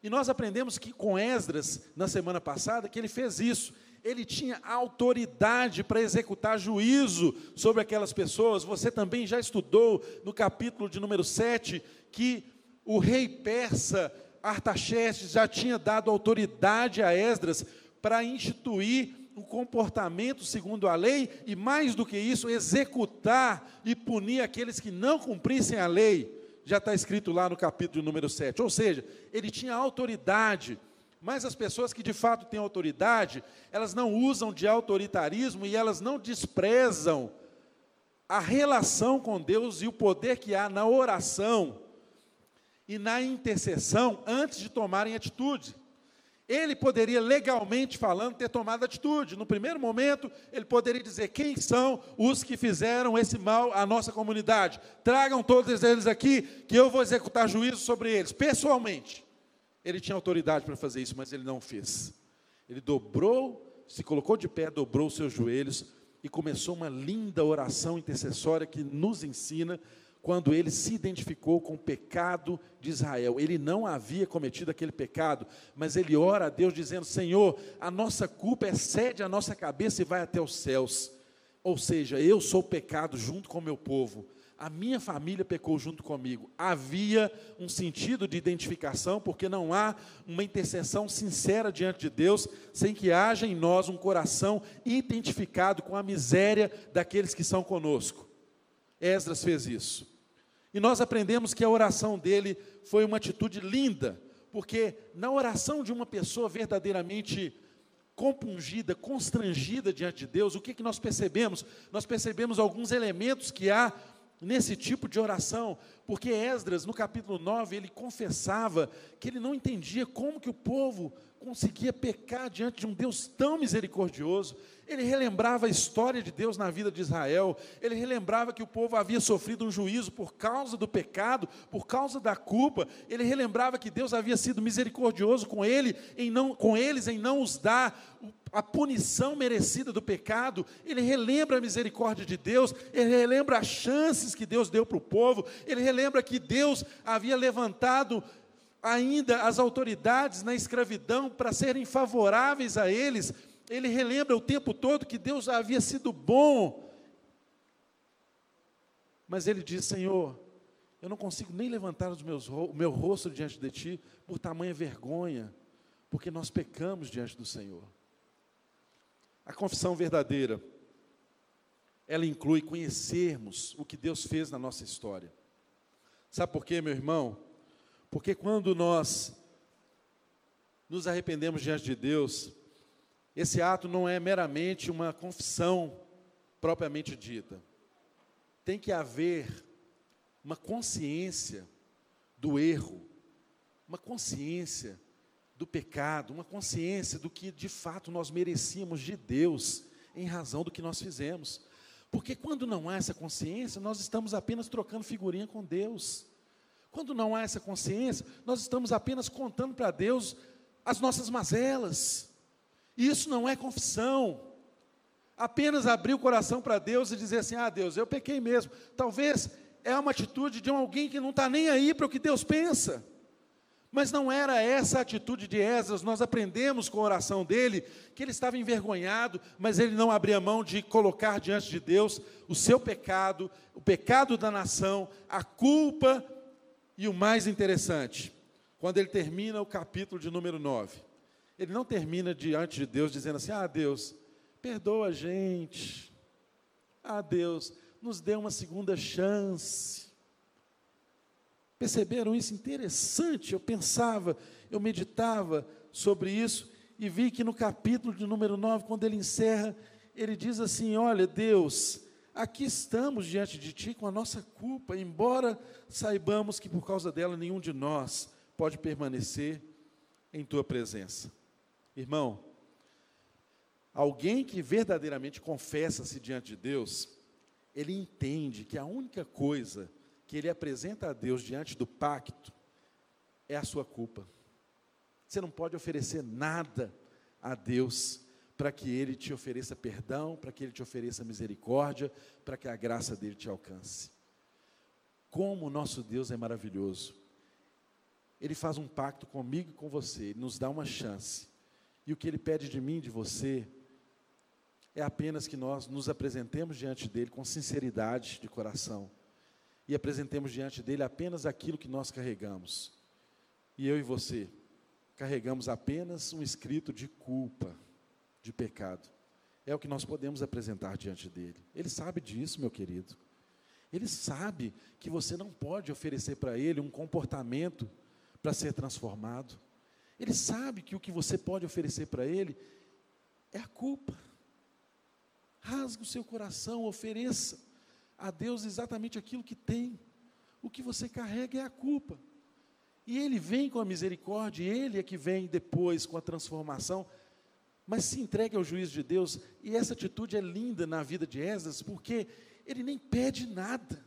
E nós aprendemos que com Esdras, na semana passada, que ele fez isso. Ele tinha autoridade para executar juízo sobre aquelas pessoas. Você também já estudou no capítulo de número 7 que o rei persa Artaxerxes já tinha dado autoridade a Esdras para instituir o comportamento segundo a lei e, mais do que isso, executar e punir aqueles que não cumprissem a lei. Já está escrito lá no capítulo número 7. Ou seja, ele tinha autoridade, mas as pessoas que de fato têm autoridade, elas não usam de autoritarismo e elas não desprezam a relação com Deus e o poder que há na oração e na intercessão antes de tomarem atitude. Ele poderia, legalmente falando, ter tomado atitude. No primeiro momento, ele poderia dizer: quem são os que fizeram esse mal à nossa comunidade? Tragam todos eles aqui, que eu vou executar juízo sobre eles, pessoalmente. Ele tinha autoridade para fazer isso, mas ele não fez. Ele dobrou, se colocou de pé, dobrou os seus joelhos e começou uma linda oração intercessória que nos ensina quando ele se identificou com o pecado de Israel. Ele não havia cometido aquele pecado, mas ele ora a Deus dizendo: Senhor, a nossa culpa excede a nossa cabeça e vai até os céus. Ou seja, eu sou pecado junto com o meu povo. A minha família pecou junto comigo. Havia um sentido de identificação, porque não há uma intercessão sincera diante de Deus sem que haja em nós um coração identificado com a miséria daqueles que são conosco. Esdras fez isso. E nós aprendemos que a oração dele foi uma atitude linda, porque na oração de uma pessoa verdadeiramente compungida, constrangida diante de Deus, o que, que nós percebemos? Nós percebemos alguns elementos que há nesse tipo de oração, porque Esdras, no capítulo 9, ele confessava que ele não entendia como que o povo conseguia pecar diante de um Deus tão misericordioso. Ele relembrava a história de Deus na vida de Israel, ele relembrava que o povo havia sofrido um juízo por causa do pecado, por causa da culpa. Ele relembrava que Deus havia sido misericordioso com ele em não com eles em não os dar a punição merecida do pecado. Ele relembra a misericórdia de Deus, ele relembra as chances que Deus deu para o povo, ele relembra que Deus havia levantado ainda as autoridades na escravidão para serem favoráveis a eles, ele relembra o tempo todo que Deus havia sido bom. Mas ele diz: Senhor, eu não consigo nem levantar os meus, o meu rosto diante de Ti por tamanha vergonha, porque nós pecamos diante do Senhor. A confissão verdadeira, ela inclui conhecermos o que Deus fez na nossa história. Sabe por quê, meu irmão? Porque quando nós nos arrependemos diante de Deus, esse ato não é meramente uma confissão propriamente dita. Tem que haver uma consciência do erro, uma consciência do pecado, uma consciência do que de fato nós merecíamos de Deus em razão do que nós fizemos. Porque quando não há essa consciência, nós estamos apenas trocando figurinha com Deus. Quando não há essa consciência, nós estamos apenas contando para Deus as nossas mazelas. E isso não é confissão. Apenas abrir o coração para Deus e dizer assim: ah, Deus, eu pequei mesmo. Talvez é uma atitude de alguém que não está nem aí para o que Deus pensa. Mas não era essa a atitude de Esdras, nós aprendemos com a oração dele que ele estava envergonhado, mas ele não abria mão de colocar diante de Deus o seu pecado, o pecado da nação, a culpa e o mais interessante, quando ele termina o capítulo de número 9, ele não termina diante de Deus dizendo assim: Ah, Deus, perdoa a gente. Ah, Deus, nos dê uma segunda chance. Perceberam isso? Interessante. Eu pensava, eu meditava sobre isso e vi que no capítulo de número 9, quando ele encerra, ele diz assim: Olha, Deus, aqui estamos diante de Ti com a nossa culpa, embora saibamos que por causa dela nenhum de nós pode permanecer em Tua presença. Irmão, alguém que verdadeiramente confessa-se diante de Deus, ele entende que a única coisa que ele apresenta a Deus diante do pacto é a sua culpa. Você não pode oferecer nada a Deus para que Ele te ofereça perdão, para que Ele te ofereça misericórdia, para que a graça dele te alcance. Como o nosso Deus é maravilhoso. Ele faz um pacto comigo e com você, Ele nos dá uma chance. E o que Ele pede de mim de você é apenas que nós nos apresentemos diante dEle com sinceridade de coração e apresentemos diante dEle apenas aquilo que nós carregamos. E eu e você carregamos apenas um escrito de culpa, de pecado. É o que nós podemos apresentar diante dele. Ele sabe disso, meu querido. Ele sabe que você não pode oferecer para ele um comportamento para ser transformado. Ele sabe que o que você pode oferecer para ele é a culpa. Rasgue o seu coração, ofereça a Deus exatamente aquilo que tem. O que você carrega é a culpa. E ele vem com a misericórdia, ele é que vem depois com a transformação. Mas se entregue ao juízo de Deus, e essa atitude é linda na vida de Esdras, porque ele nem pede nada.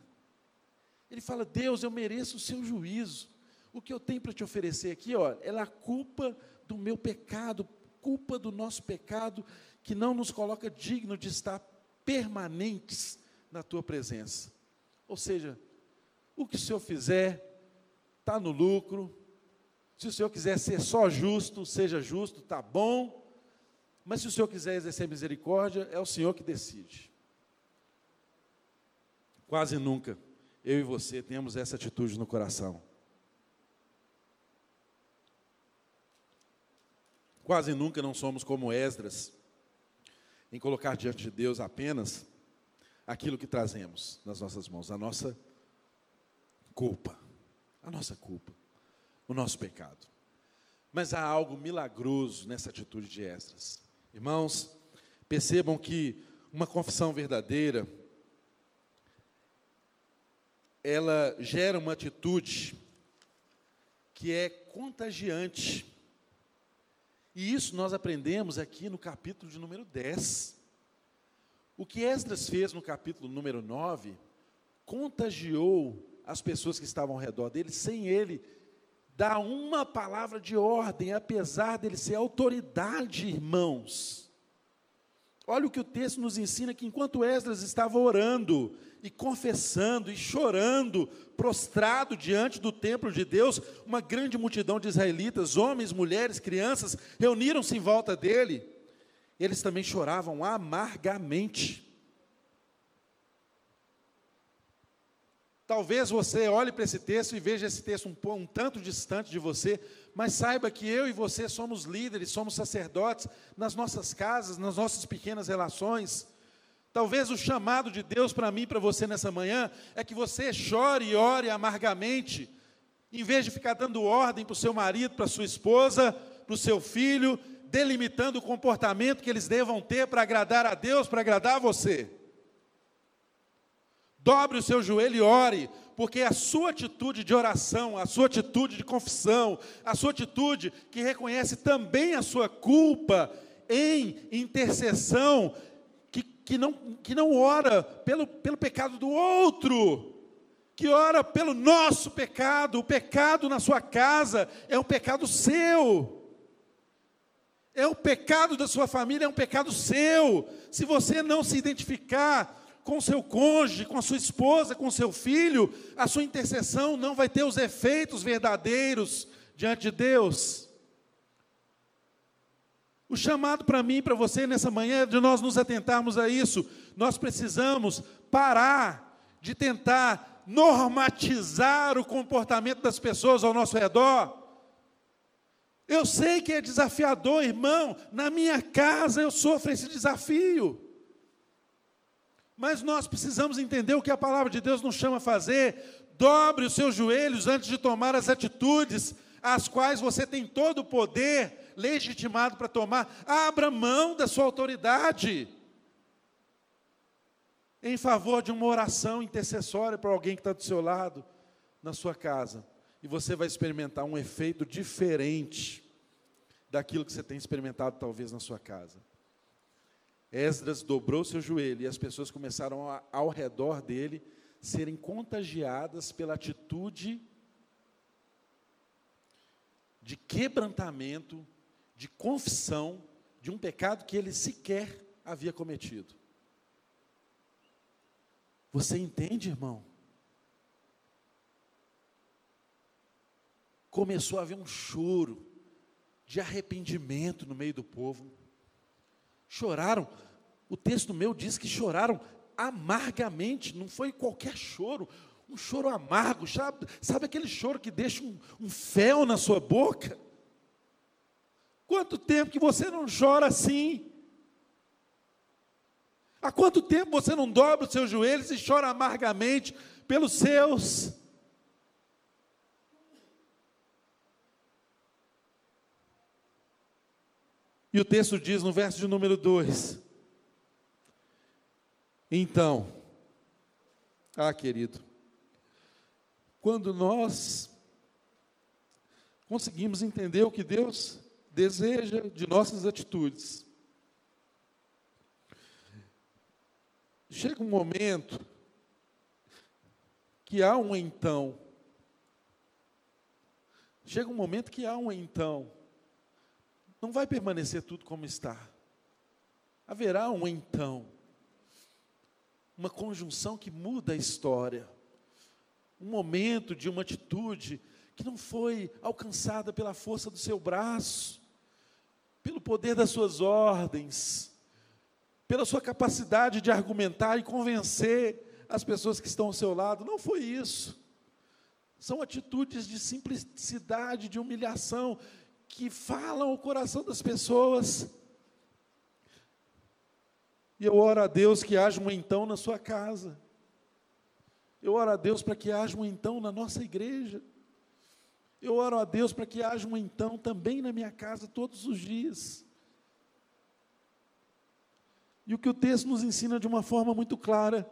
Ele fala: Deus, eu mereço o seu juízo. O que eu tenho para te oferecer aqui, ó, é a culpa do meu pecado, culpa do nosso pecado, que não nos coloca digno de estar permanentes na tua presença. Ou seja, o que o Senhor fizer, está no lucro. Se o Senhor quiser ser só justo, seja justo, está bom. Mas se o Senhor quiser exercer misericórdia, é o Senhor que decide. Quase nunca eu e você temos essa atitude no coração. Quase nunca não somos como Esdras, em colocar diante de Deus apenas aquilo que trazemos nas nossas mãos, a nossa culpa, a nossa culpa, o nosso pecado. Mas há algo milagroso nessa atitude de Esdras. Irmãos, percebam que uma confissão verdadeira ela gera uma atitude que é contagiante. E isso nós aprendemos aqui no capítulo de número 10. O que Esdras fez no capítulo número 9 contagiou as pessoas que estavam ao redor dele, sem ele dar uma palavra de ordem, apesar dele ser autoridade, irmãos. Olha o que o texto nos ensina: que enquanto Esdras estava orando, e confessando e chorando, prostrado diante do templo de Deus, uma grande multidão de israelitas, homens, mulheres, crianças, reuniram-se em volta dele. Eles também choravam amargamente. Talvez você olhe para esse texto e veja esse texto um, um, tanto distante de você, mas saiba que eu e você somos líderes, somos sacerdotes nas nossas casas, nas nossas pequenas relações. Talvez o chamado de Deus para mim para você nessa manhã é que você chore e ore amargamente, em vez de ficar dando ordem para o seu marido, para a sua esposa, para o seu filho, delimitando o comportamento que eles devam ter para agradar a Deus, para agradar a você. Dobre o seu joelho e ore, porque a sua atitude de oração, a sua atitude de confissão, a sua atitude que reconhece também a sua culpa em intercessão, que não, que não ora pelo, pelo pecado do outro, que ora pelo nosso pecado. O pecado na sua casa é um pecado seu. É o pecado da sua família, é um pecado seu. Se você não se identificar com seu cônjuge, com a sua esposa, com seu filho, a sua intercessão não vai ter os efeitos verdadeiros diante de Deus. O chamado para mim e para você nessa manhã é de nós nos atentarmos a isso. Nós precisamos parar de tentar normatizar o comportamento das pessoas ao nosso redor. Eu sei que é desafiador, irmão. Na minha casa eu sofro esse desafio. Mas nós precisamos entender o que a palavra de Deus nos chama a fazer. Dobre os seus joelhos antes de tomar as atitudes, as quais você tem todo o poder legitimado para tomar, abra mão da sua autoridade em favor de uma oração intercessória para alguém que está do seu lado, na sua casa. E você vai experimentar um efeito diferente daquilo que você tem experimentado talvez na sua casa. Esdras dobrou seu joelho e as pessoas começaram a, ao redor dele serem contagiadas pela atitude de quebrantamento de confissão de um pecado que ele sequer havia cometido. Você entende, irmão? Começou a haver um choro de arrependimento no meio do povo. Choraram, o texto meu diz que choraram amargamente, não foi qualquer choro, um choro amargo, sabe, sabe aquele choro que deixa um, um fel na sua boca? Quanto tempo que você não chora assim? Há quanto tempo você não dobra os seus joelhos e chora amargamente pelos seus? E o texto diz no verso de número 2: Então, ah, querido, quando nós conseguimos entender o que Deus deseja de nossas atitudes, chega um momento que há um então. Chega um momento que há um então. Não vai permanecer tudo como está. Haverá um então. Uma conjunção que muda a história. Um momento de uma atitude que não foi alcançada pela força do seu braço, pelo poder das suas ordens, pela sua capacidade de argumentar e convencer as pessoas que estão ao seu lado. Não foi isso. São atitudes de simplicidade, de humilhação, que falam o coração das pessoas. E eu oro a Deus que haja um então na sua casa. Eu oro a Deus para que haja um então na nossa igreja. Eu oro a Deus para que haja um então também na minha casa todos os dias. E o que o texto nos ensina de uma forma muito clara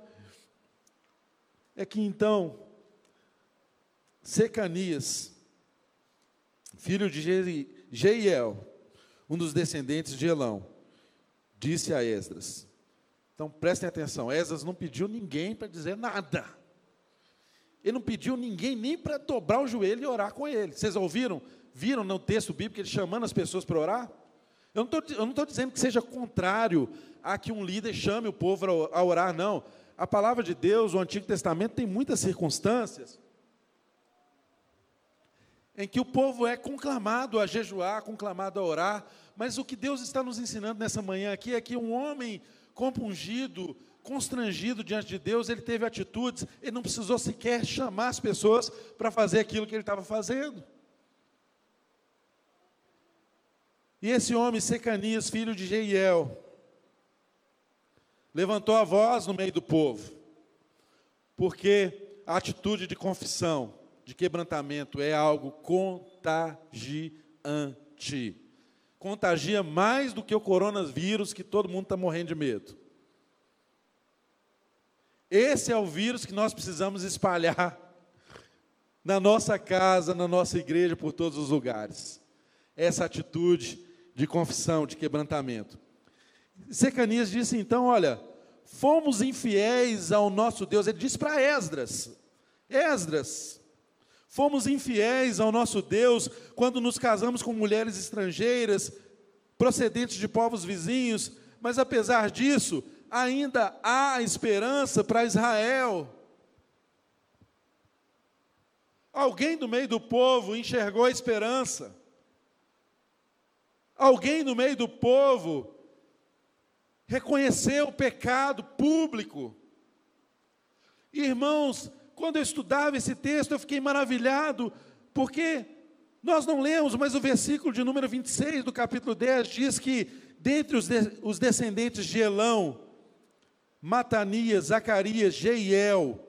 é que então Secanias filho de Jeiel, um dos descendentes de Elão, disse a Esdras. Então prestem atenção, Esdras não pediu ninguém para dizer nada. Ele não pediu ninguém nem para dobrar o joelho e orar com ele. Vocês ouviram? Viram no texto bíblico ele chamando as pessoas para orar? Eu não estou dizendo que seja contrário a que um líder chame o povo a orar, não. A palavra de Deus, o Antigo Testamento, tem muitas circunstâncias em que o povo é conclamado a jejuar, conclamado a orar, mas o que Deus está nos ensinando nessa manhã aqui é que um homem compungido, constrangido diante de Deus, ele teve atitudes, ele não precisou sequer chamar as pessoas para fazer aquilo que ele estava fazendo. E esse homem, Secanias, filho de Jeiel, levantou a voz no meio do povo, porque a atitude de confissão, de quebrantamento é algo contagiante. Contagia mais do que o coronavírus que todo mundo está morrendo de medo. Esse é o vírus que nós precisamos espalhar na nossa casa, na nossa igreja, por todos os lugares. Essa atitude de confissão, de quebrantamento. Secanias disse então: Olha, fomos infiéis ao nosso Deus. Ele disse para Esdras: Esdras, Fomos infiéis ao nosso Deus quando nos casamos com mulheres estrangeiras, procedentes de povos vizinhos, mas apesar disso, ainda há esperança para Israel. Alguém do meio do povo enxergou a esperança. Alguém no meio do povo reconheceu o pecado público. Irmãos, quando eu estudava esse texto, eu fiquei maravilhado, porque nós não lemos, mas o versículo de número 26 do capítulo 10 diz que, dentre os, de, os descendentes de Elão, Matanias, Zacarias, Jeiel,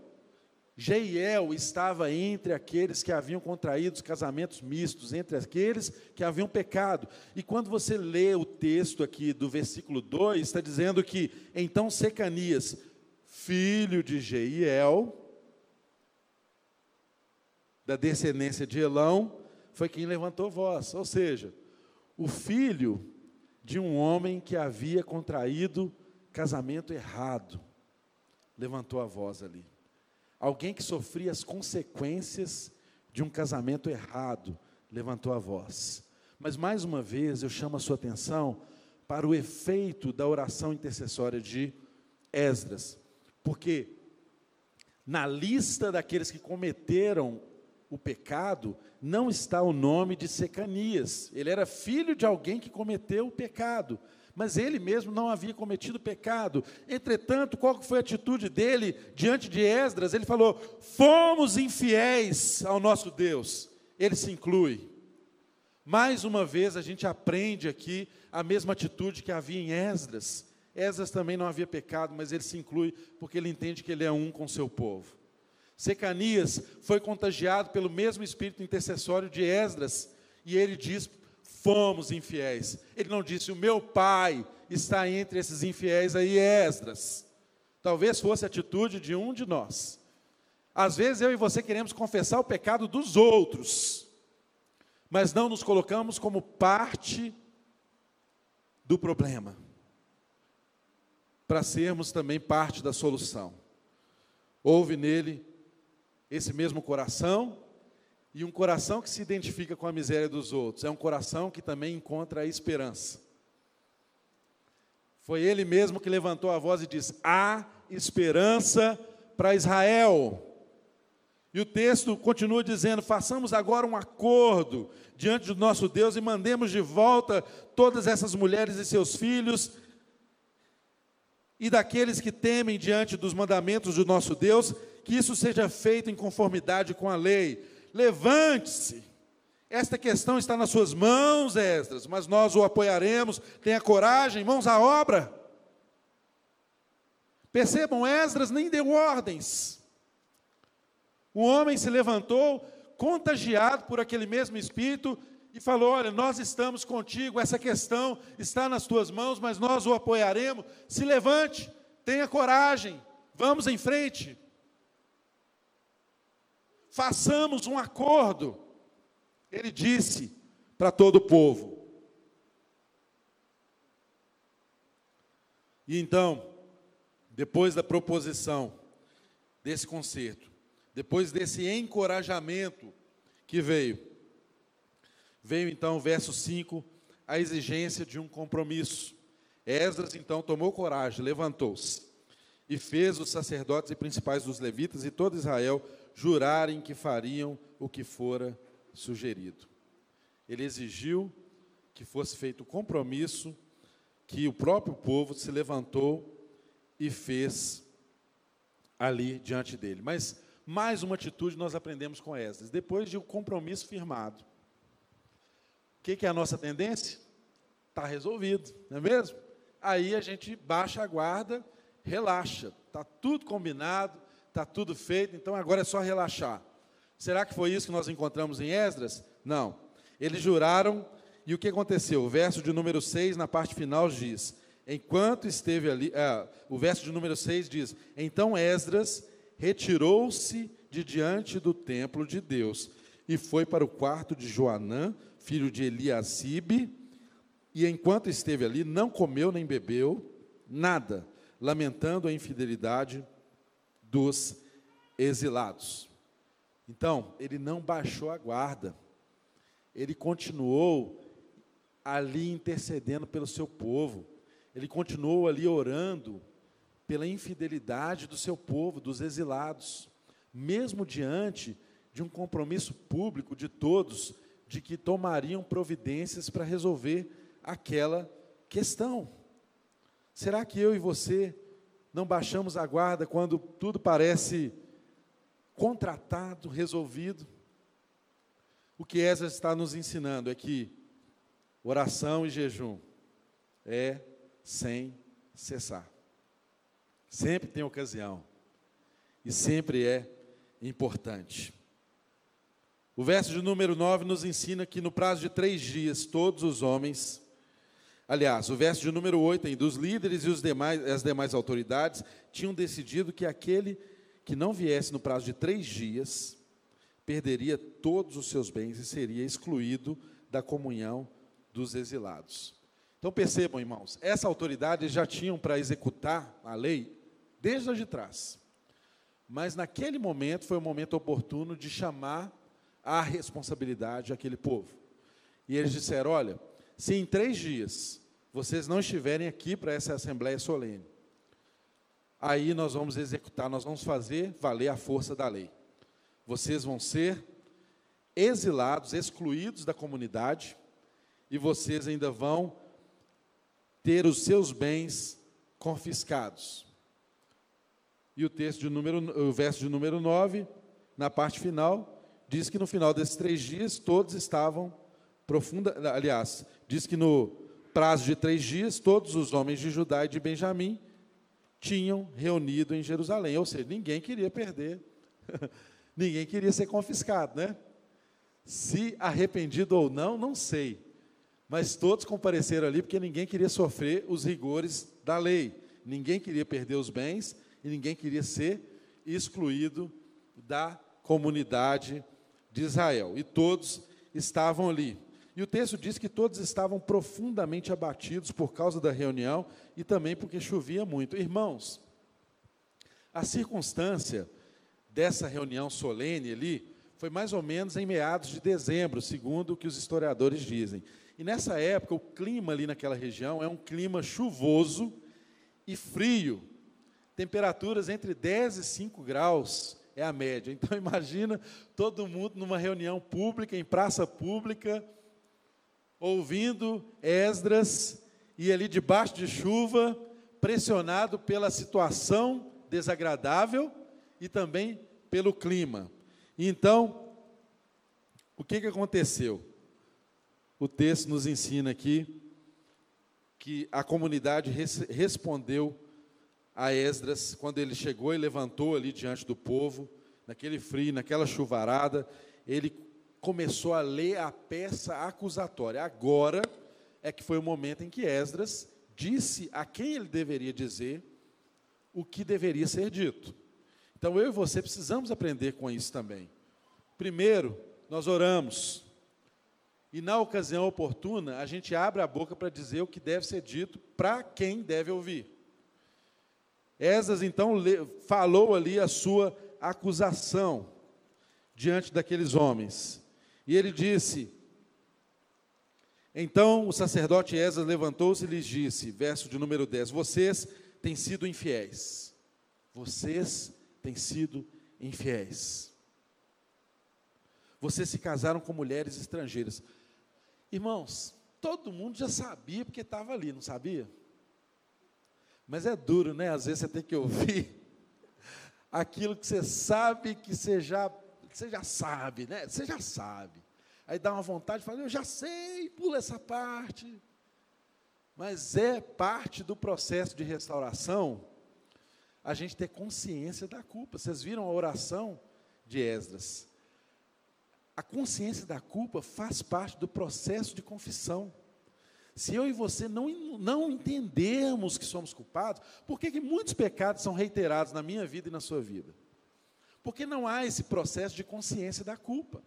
Jeiel estava entre aqueles que haviam contraído casamentos mistos, entre aqueles que haviam pecado. E quando você lê o texto aqui do versículo 2, está dizendo que então Secanias, filho de Jeiel, da descendência de Elão, foi quem levantou voz. Ou seja, o filho de um homem que havia contraído casamento errado, levantou a voz ali. Alguém que sofria as consequências de um casamento errado, levantou a voz. Mas mais uma vez eu chamo a sua atenção para o efeito da oração intercessória de Esdras, porque na lista daqueles que cometeram o pecado, não está o nome de Secanias. Ele era filho de alguém que cometeu o pecado, mas ele mesmo não havia cometido pecado. Entretanto, qual foi a atitude dele diante de Esdras? Ele falou: Fomos infiéis ao nosso Deus. Ele se inclui. Mais uma vez a gente aprende aqui a mesma atitude que havia em Esdras. Esdras também não havia pecado, mas ele se inclui porque ele entende que ele é um com seu povo. Secanias foi contagiado pelo mesmo espírito intercessório de Esdras, e ele diz: Fomos infiéis. Ele não disse: O meu pai está entre esses infiéis aí, Esdras. Talvez fosse a atitude de um de nós. Às vezes eu e você queremos confessar o pecado dos outros, mas não nos colocamos como parte do problema, para sermos também parte da solução. Houve nele esse mesmo coração, e um coração que se identifica com a miséria dos outros, é um coração que também encontra a esperança. Foi ele mesmo que levantou a voz e disse: Há esperança para Israel. E o texto continua dizendo: façamos agora um acordo diante do nosso Deus e mandemos de volta todas essas mulheres e seus filhos e daqueles que temem diante dos mandamentos do nosso Deus, que isso seja feito em conformidade com a lei. Levante-se. Esta questão está nas suas mãos, Esdras, mas nós o apoiaremos. Tenha coragem, mãos à obra. Percebam, Esdras nem deu ordens. O homem se levantou, contagiado por aquele mesmo espírito, e falou: Olha, nós estamos contigo, essa questão está nas tuas mãos, mas nós o apoiaremos. Se levante, tenha coragem, vamos em frente. Façamos um acordo. Ele disse para todo o povo. E então, depois da proposição desse concerto, depois desse encorajamento que veio, veio então o verso 5, a exigência de um compromisso. Esdras então tomou coragem, levantou-se e fez os sacerdotes e principais dos levitas e todo Israel jurarem que fariam o que fora sugerido. Ele exigiu que fosse feito o compromisso, que o próprio povo se levantou e fez ali diante dele. Mas mais uma atitude nós aprendemos com Esdras. Depois de um compromisso firmado, o que, que é a nossa tendência? Está resolvido, não é mesmo? Aí a gente baixa a guarda, relaxa, está tudo combinado, está tudo feito, então agora é só relaxar. Será que foi isso que nós encontramos em Esdras? Não. Eles juraram, e o que aconteceu? O verso de número 6, na parte final, diz: Enquanto esteve ali, é, o verso de número 6 diz: Então Esdras retirou-se de diante do templo de Deus e foi para o quarto de Joanã, filho de Eliasibe, e enquanto esteve ali, não comeu nem bebeu nada, lamentando a infidelidade dos exilados. Então, ele não baixou a guarda, ele continuou ali intercedendo pelo seu povo, ele continuou ali orando pela infidelidade do seu povo, dos exilados, mesmo diante de um compromisso público de todos de que tomariam providências para resolver aquela questão. Será que eu e você não baixamos a guarda quando tudo parece contratado, resolvido? O que Esdras está nos ensinando é que oração e jejum é sem cessar. Sempre tem ocasião. E sempre é importante. O verso de número 9 nos ensina que no prazo de três dias, todos os homens, aliás, o verso de número 8 ainda, os líderes e os demais, as demais autoridades tinham decidido que aquele que não viesse no prazo de três dias, perderia todos os seus bens e seria excluído da comunhão dos exilados. Então percebam, irmãos, essa autoridade já tinham para executar a lei desde lá de trás. Mas naquele momento foi o momento oportuno de chamar a responsabilidade aquele povo. E eles disseram: olha, se em três dias vocês não estiverem aqui para essa assembleia solene, aí nós vamos executar, nós vamos fazer valer a força da lei. Vocês vão ser exilados, excluídos da comunidade, e vocês ainda vão ter os seus bens confiscados. E o texto de número, o verso de número 9, na parte final, diz que no final desses três dias todos estavam profunda, aliás, diz que no prazo de três dias todos os homens de Judá e de Benjamim tinham reunido em Jerusalém, ou seja, ninguém queria perder, ninguém queria ser confiscado, né? Se arrependido ou não, não sei, mas todos compareceram ali porque ninguém queria sofrer os rigores da lei, ninguém queria perder os bens e ninguém queria ser excluído da comunidade de Israel. E todos estavam ali. E o texto diz que todos estavam profundamente abatidos por causa da reunião e também porque chovia muito. Irmãos, a circunstância dessa reunião solene ali foi mais ou menos em meados de dezembro, segundo o que os historiadores dizem. E nessa época, o clima ali naquela região é um clima chuvoso e frio, temperaturas entre 10 e 5 graus é a média. Então imagina todo mundo numa reunião pública, em praça pública, ouvindo Esdras e ali debaixo de chuva, pressionado pela situação desagradável e também pelo clima. Então, o que, que aconteceu? O texto nos ensina aqui que a comunidade res, respondeu a Esdras quando ele chegou e levantou ali diante do povo, naquele frio, naquela chuvarada, ele começou a ler a peça acusatória. Agora é que foi o momento em que Esdras disse a quem ele deveria dizer o que deveria ser dito. Então eu e você precisamos aprender com isso também. Primeiro, nós oramos. E na ocasião oportuna, a gente abre a boca para dizer o que deve ser dito para quem deve ouvir. Esdras então falou ali a sua acusação diante daqueles homens. E ele disse: Então o sacerdote Esdras levantou-se e lhes disse, verso de número 10: Vocês têm sido infiéis. Vocês têm sido infiéis. Vocês se casaram com mulheres estrangeiras. Irmãos, todo mundo já sabia porque estava ali, não sabia? Mas é duro, né? Às vezes você tem que ouvir aquilo que você sabe que você já você já sabe, né? Você já sabe. Aí dá uma vontade de falar, eu já sei, pula essa parte. Mas é parte do processo de restauração a gente ter consciência da culpa. Vocês viram a oração de Esdras? A consciência da culpa faz parte do processo de confissão. Se eu e você não, não entendermos que somos culpados, por que, que muitos pecados são reiterados na minha vida e na sua vida? Porque não há esse processo de consciência da culpa.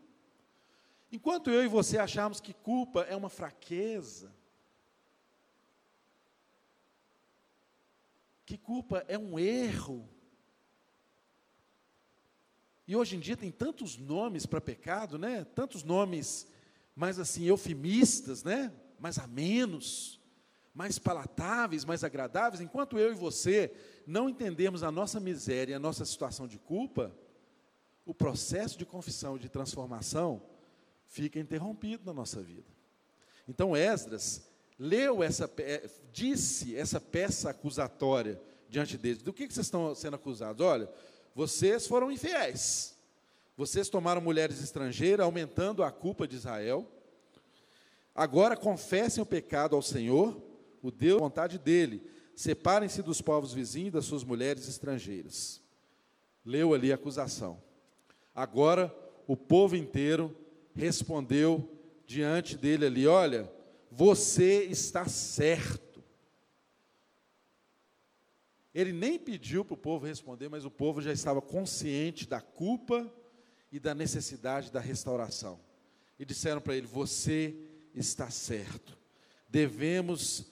Enquanto eu e você acharmos que culpa é uma fraqueza, que culpa é um erro, e hoje em dia tem tantos nomes para pecado, né? Tantos nomes mais assim eufemistas, né? Mais amenos, mais palatáveis, mais agradáveis. Enquanto eu e você não entendemos a nossa miséria, a nossa situação de culpa, o processo de confissão e de transformação fica interrompido na nossa vida. Então Esdras leu essa, disse essa peça acusatória diante deles. Do que, que vocês estão sendo acusados? Olha, vocês foram infiéis. Vocês tomaram mulheres estrangeiras, aumentando a culpa de Israel. Agora confessem o pecado ao Senhor, o Deus, a vontade dele. Separem-se dos povos vizinhos das suas mulheres estrangeiras. Leu ali a acusação. Agora o povo inteiro respondeu diante dele ali: Olha, você está certo. Ele nem pediu para o povo responder, mas o povo já estava consciente da culpa e da necessidade da restauração. E disseram para ele: Você está certo. Devemos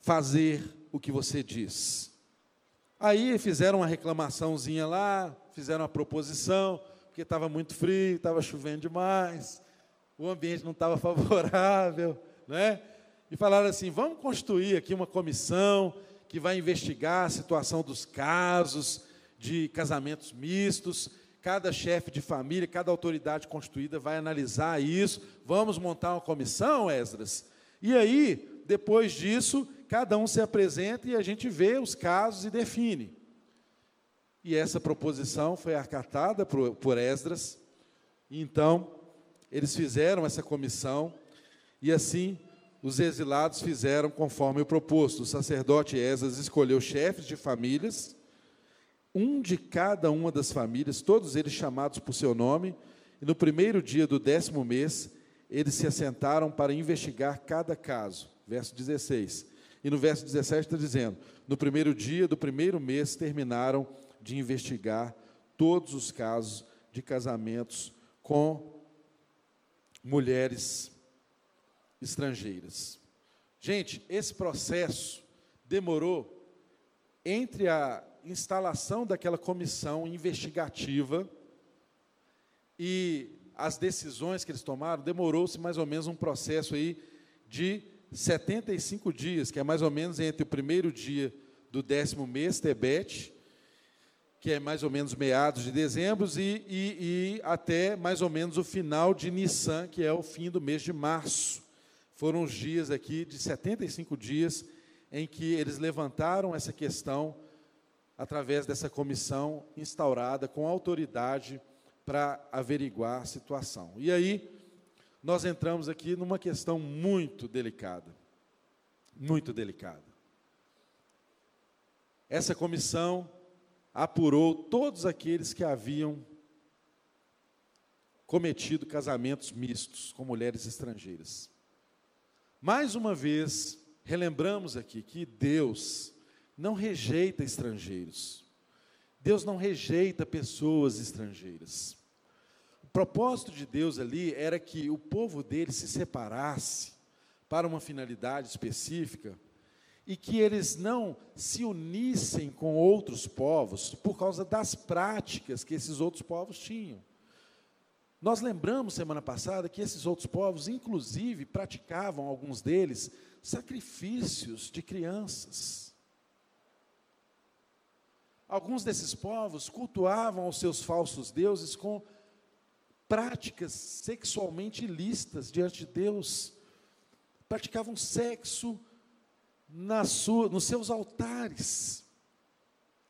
fazer o que você diz. Aí fizeram uma reclamaçãozinha lá, fizeram uma proposição, porque estava muito frio, estava chovendo demais, o ambiente não estava favorável, né? E falaram assim: vamos construir aqui uma comissão que vai investigar a situação dos casos de casamentos mistos. Cada chefe de família, cada autoridade constituída vai analisar isso. Vamos montar uma comissão, Esdras. E aí, depois disso, cada um se apresenta e a gente vê os casos e define. E essa proposição foi acatada por, por Esdras, então eles fizeram essa comissão, e assim os exilados fizeram conforme o proposto. O sacerdote Esdras escolheu chefes de famílias, um de cada uma das famílias, todos eles chamados por seu nome, e no primeiro dia do décimo mês, eles se assentaram para investigar cada caso. Verso 16. E no verso 17 está dizendo: No primeiro dia do primeiro mês terminaram de investigar todos os casos de casamentos com mulheres estrangeiras. Gente, esse processo demorou entre a instalação daquela comissão investigativa e as decisões que eles tomaram, demorou-se mais ou menos um processo aí de 75 dias, que é mais ou menos entre o primeiro dia do décimo mês, Tebete, que é mais ou menos meados de dezembro, e, e, e, até mais ou menos o final de Nissan, que é o fim do mês de março. Foram os dias aqui de 75 dias em que eles levantaram essa questão através dessa comissão instaurada com autoridade para averiguar a situação. E aí, nós entramos aqui numa questão muito delicada. Muito delicada. Essa comissão apurou todos aqueles que haviam cometido casamentos mistos com mulheres estrangeiras. Mais uma vez, relembramos aqui que Deus não rejeita estrangeiros. Deus não rejeita pessoas estrangeiras. Propósito de Deus ali era que o povo dele se separasse para uma finalidade específica e que eles não se unissem com outros povos por causa das práticas que esses outros povos tinham. Nós lembramos semana passada que esses outros povos, inclusive, praticavam, alguns deles, sacrifícios de crianças. Alguns desses povos cultuavam os seus falsos deuses com práticas sexualmente ilícitas diante de Deus. Praticavam sexo sua, nos seus altares,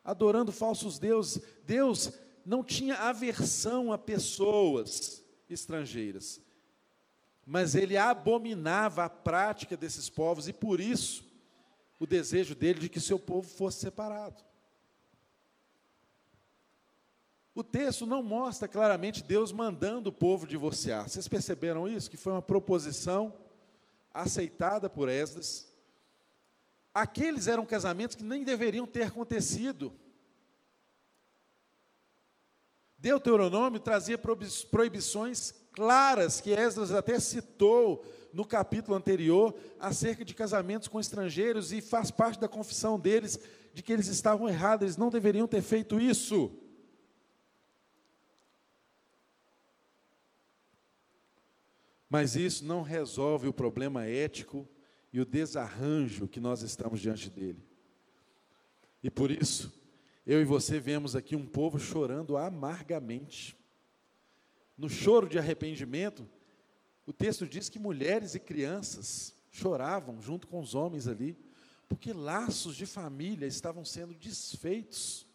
adorando falsos deuses. Deus não tinha aversão a pessoas estrangeiras, mas ele abominava a prática desses povos e por isso o desejo dele de que seu povo fosse separado. O texto não mostra claramente Deus mandando o povo divorciar. Vocês perceberam isso? Que foi uma proposição aceitada por Esdras. Aqueles eram casamentos que nem deveriam ter acontecido. Deuteronômio trazia proibições claras que Esdras até citou no capítulo anterior acerca de casamentos com estrangeiros e faz parte da confissão deles de que eles estavam errados, eles não deveriam ter feito isso. Mas isso não resolve o problema ético e o desarranjo que nós estamos diante dele. E por isso, eu e você vemos aqui um povo chorando amargamente. No choro de arrependimento, o texto diz que mulheres e crianças choravam junto com os homens ali, porque laços de família estavam sendo desfeitos.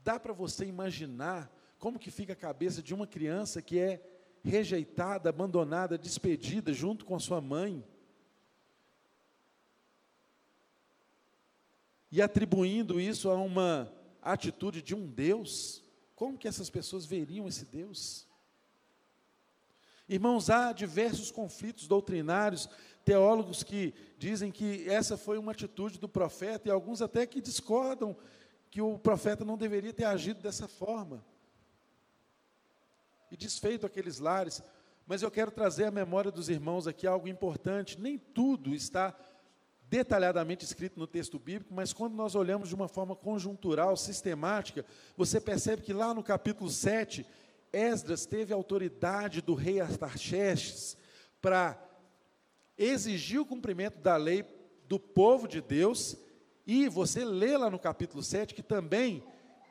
Dá para você imaginar como que fica a cabeça de uma criança que é rejeitada, abandonada, despedida junto com a sua mãe? E atribuindo isso a uma atitude de um Deus, como que essas pessoas veriam esse Deus? Irmãos, há diversos conflitos doutrinários, teólogos que dizem que essa foi uma atitude do profeta, e alguns até que discordam que o profeta não deveria ter agido dessa forma e desfeito aqueles lares. Mas eu quero trazer à memória dos irmãos aqui algo importante. Nem tudo está detalhadamente escrito no texto bíblico, mas quando nós olhamos de uma forma conjuntural, sistemática, você percebe que lá no capítulo 7, Esdras teve autoridade do rei Artaxerxes para exigir o cumprimento da lei do povo de Deus, e você lê lá no capítulo 7 que também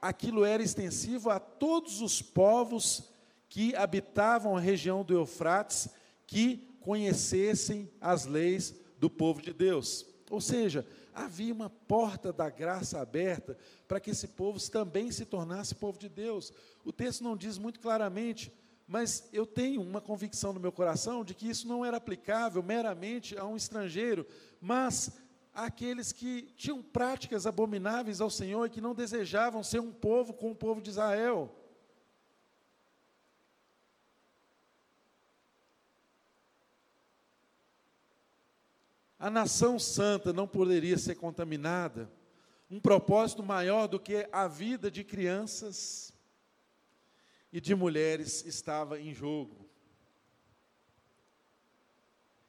aquilo era extensivo a todos os povos que habitavam a região do Eufrates, que conhecessem as leis do povo de Deus. Ou seja, havia uma porta da graça aberta para que esse povo também se tornasse povo de Deus. O texto não diz muito claramente, mas eu tenho uma convicção no meu coração de que isso não era aplicável meramente a um estrangeiro, mas àqueles que tinham práticas abomináveis ao Senhor e que não desejavam ser um povo com o povo de Israel. A nação santa não poderia ser contaminada. Um propósito maior do que a vida de crianças e de mulheres estava em jogo.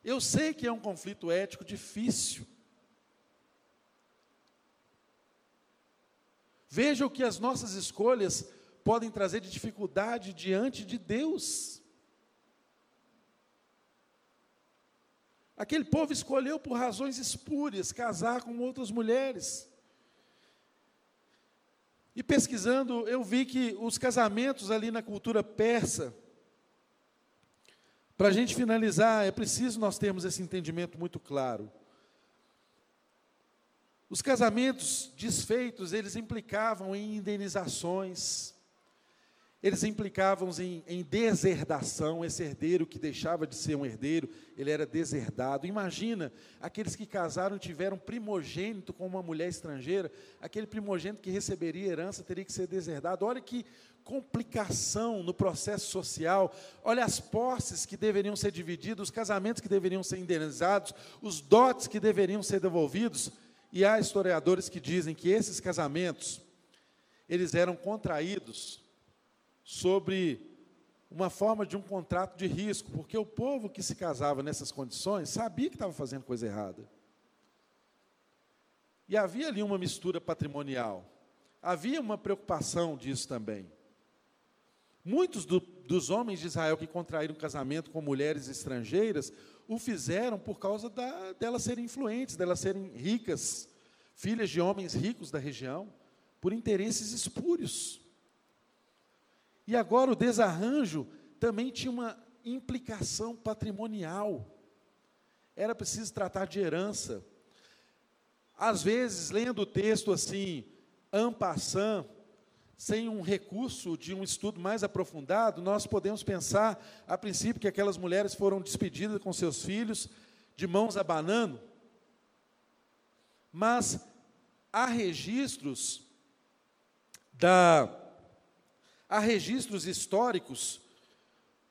Eu sei que é um conflito ético difícil. Veja o que as nossas escolhas podem trazer de dificuldade diante de Deus. Aquele povo escolheu por razões espúrias casar com outras mulheres. E pesquisando, eu vi que os casamentos ali na cultura persa, para a gente finalizar, é preciso nós termos esse entendimento muito claro. Os casamentos desfeitos, eles implicavam em indenizações, eles implicavam em, em, deserdação, esse herdeiro que deixava de ser um herdeiro, ele era deserdado. Imagina aqueles que casaram e tiveram primogênito com uma mulher estrangeira, aquele primogênito que receberia herança teria que ser deserdado. Olha que complicação no processo social, olha as posses que deveriam ser divididas, os casamentos que deveriam ser indenizados, os dotes que deveriam ser devolvidos. E há historiadores que dizem que esses casamentos, eles eram contraídos sobre uma forma de um contrato de risco, porque o povo que se casava nessas condições sabia que estava fazendo coisa errada. E havia ali uma mistura patrimonial. Havia uma preocupação disso também. Muitos do, dos homens de Israel que contraíram casamento com mulheres estrangeiras o fizeram por causa da, delas serem influentes, delas serem ricas, filhas de homens ricos da região, por interesses espúrios. E agora o desarranjo também tinha uma implicação patrimonial. Era preciso tratar de herança. Às vezes, lendo o texto assim, ampassant, sem um recurso de um estudo mais aprofundado, nós podemos pensar, a princípio, que aquelas mulheres foram despedidas com seus filhos, de mãos abanando, mas há registros da Há registros históricos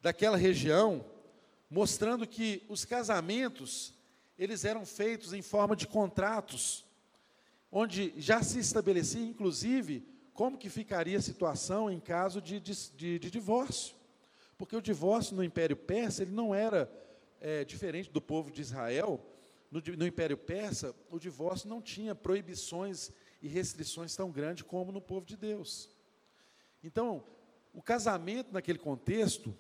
daquela região mostrando que os casamentos eles eram feitos em forma de contratos, onde já se estabelecia, inclusive, como que ficaria a situação em caso de, de, de divórcio. Porque o divórcio no Império Persa ele não era é, diferente do povo de Israel. No, no Império Persa, o divórcio não tinha proibições e restrições tão grandes como no povo de Deus. Então, o casamento naquele contexto,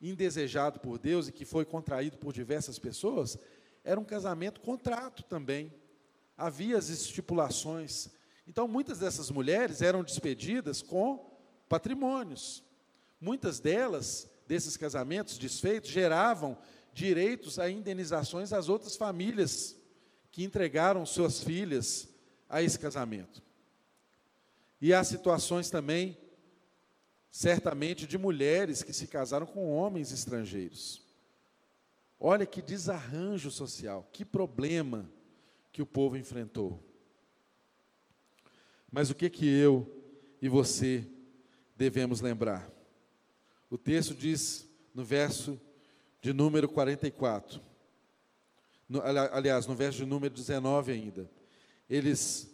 indesejado por Deus e que foi contraído por diversas pessoas, era um casamento contrato também. Havia as estipulações. Então, muitas dessas mulheres eram despedidas com patrimônios. Muitas delas, desses casamentos desfeitos, geravam direitos a indenizações às outras famílias que entregaram suas filhas a esse casamento. E há situações também certamente de mulheres que se casaram com homens estrangeiros. Olha que desarranjo social, que problema que o povo enfrentou. Mas o que que eu e você devemos lembrar? O texto diz no verso de número 44, no, aliás, no verso de número 19 ainda, eles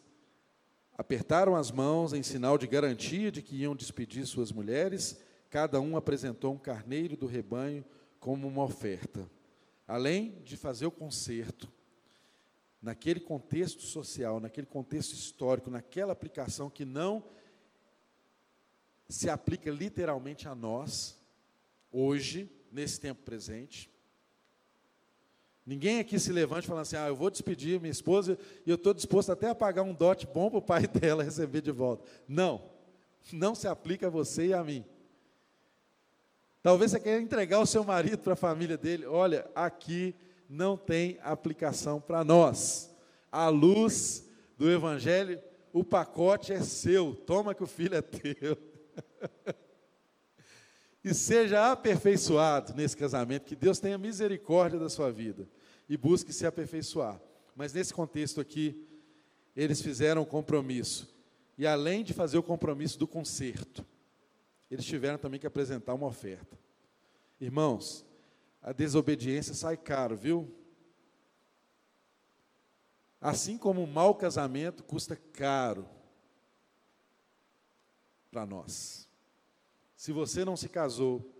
Apertaram as mãos em sinal de garantia de que iam despedir suas mulheres. Cada um apresentou um carneiro do rebanho como uma oferta. Além de fazer o conserto, naquele contexto social, naquele contexto histórico, naquela aplicação que não se aplica literalmente a nós, hoje, nesse tempo presente, Ninguém aqui se levante falando assim: ah, eu vou despedir minha esposa e eu estou disposto até a pagar um dote bom para o pai dela receber de volta. Não, não se aplica a você e a mim. Talvez você queira entregar o seu marido para a família dele. Olha, aqui não tem aplicação para nós. À luz do Evangelho, o pacote é seu. Toma que o filho é teu. e seja aperfeiçoado nesse casamento, que Deus tenha misericórdia da sua vida e busque se aperfeiçoar. Mas nesse contexto aqui, eles fizeram um compromisso. E além de fazer o compromisso do conserto, eles tiveram também que apresentar uma oferta. Irmãos, a desobediência sai caro, viu? Assim como um mau casamento custa caro para nós. Se você não se casou,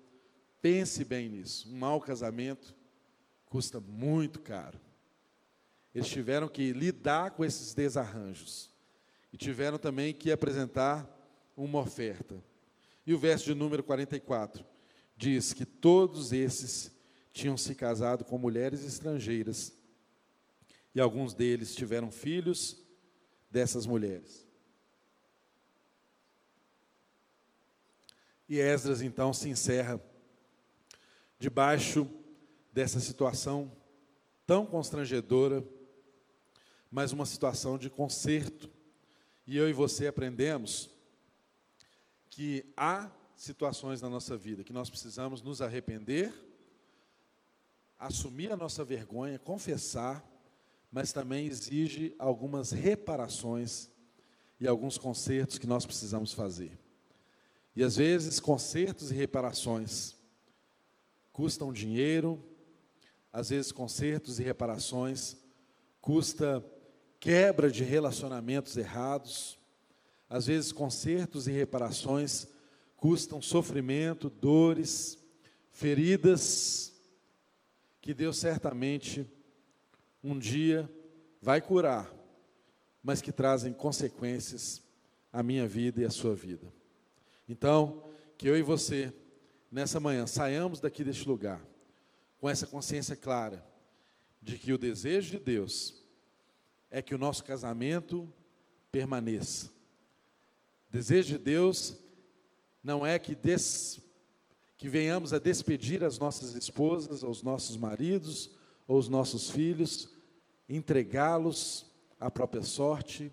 pense bem nisso. Um mau casamento custa muito caro. Eles tiveram que lidar com esses desarranjos e tiveram também que apresentar uma oferta. E o verso de número 44 diz que todos esses tinham se casado com mulheres estrangeiras e alguns deles tiveram filhos dessas mulheres. E Esdras então se encerra debaixo dessa situação tão constrangedora, mas uma situação de conserto. E eu e você aprendemos que há situações na nossa vida que nós precisamos nos arrepender, assumir a nossa vergonha, confessar, mas também exige algumas reparações e alguns consertos que nós precisamos fazer. E às vezes, consertos e reparações custam dinheiro, às vezes, consertos e reparações custa quebra de relacionamentos errados, às vezes, consertos e reparações custam sofrimento, dores, feridas, que Deus certamente um dia vai curar, mas que trazem consequências à minha vida e à sua vida. Então, que eu e você, nessa manhã, saiamos daqui deste lugar com essa consciência clara de que o desejo de Deus é que o nosso casamento permaneça. O desejo de Deus não é que, des, que venhamos a despedir as nossas esposas, os nossos maridos, ou os nossos filhos, entregá-los à própria sorte.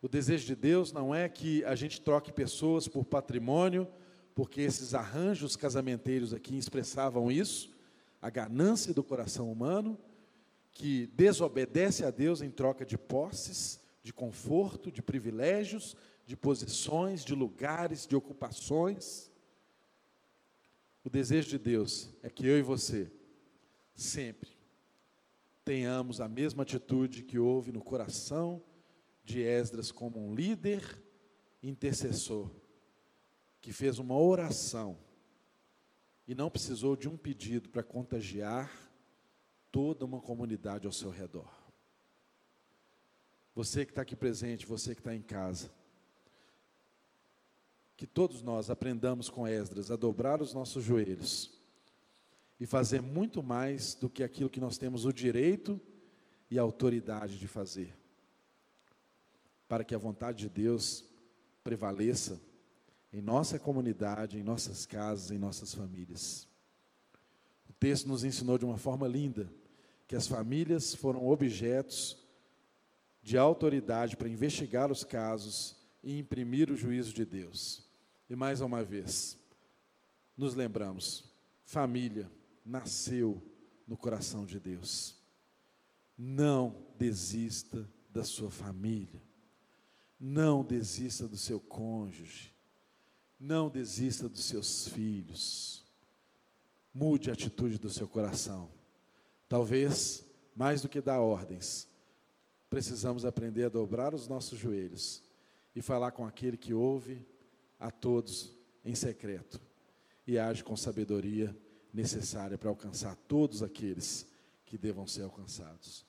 O desejo de Deus não é que a gente troque pessoas por patrimônio, porque esses arranjos casamenteiros aqui expressavam isso, a ganância do coração humano, que desobedece a Deus em troca de posses, de conforto, de privilégios, de posições, de lugares, de ocupações. O desejo de Deus é que eu e você, sempre, tenhamos a mesma atitude que houve no coração de Esdras como um líder intercessor, que fez uma oração e não precisou de um pedido para contagiar toda uma comunidade ao seu redor. Você que está aqui presente, você que está em casa, que todos nós aprendamos com Esdras a dobrar os nossos joelhos e fazer muito mais do que aquilo que nós temos o direito e a autoridade de fazer, para que a vontade de Deus prevaleça em nossa comunidade, em nossas casas, em nossas famílias. O texto nos ensinou de uma forma linda que as famílias foram objetos de autoridade para investigar os casos e imprimir o juízo de Deus. E mais uma vez, nos lembramos: família nasceu no coração de Deus. Não desista da sua família. Não desista do seu cônjuge. Não desista dos seus filhos. Mude a atitude do seu coração. Talvez, mais do que dar ordens, precisamos aprender a dobrar os nossos joelhos e falar com aquele que ouve a todos em secreto e age com sabedoria necessária para alcançar todos aqueles que devam ser alcançados.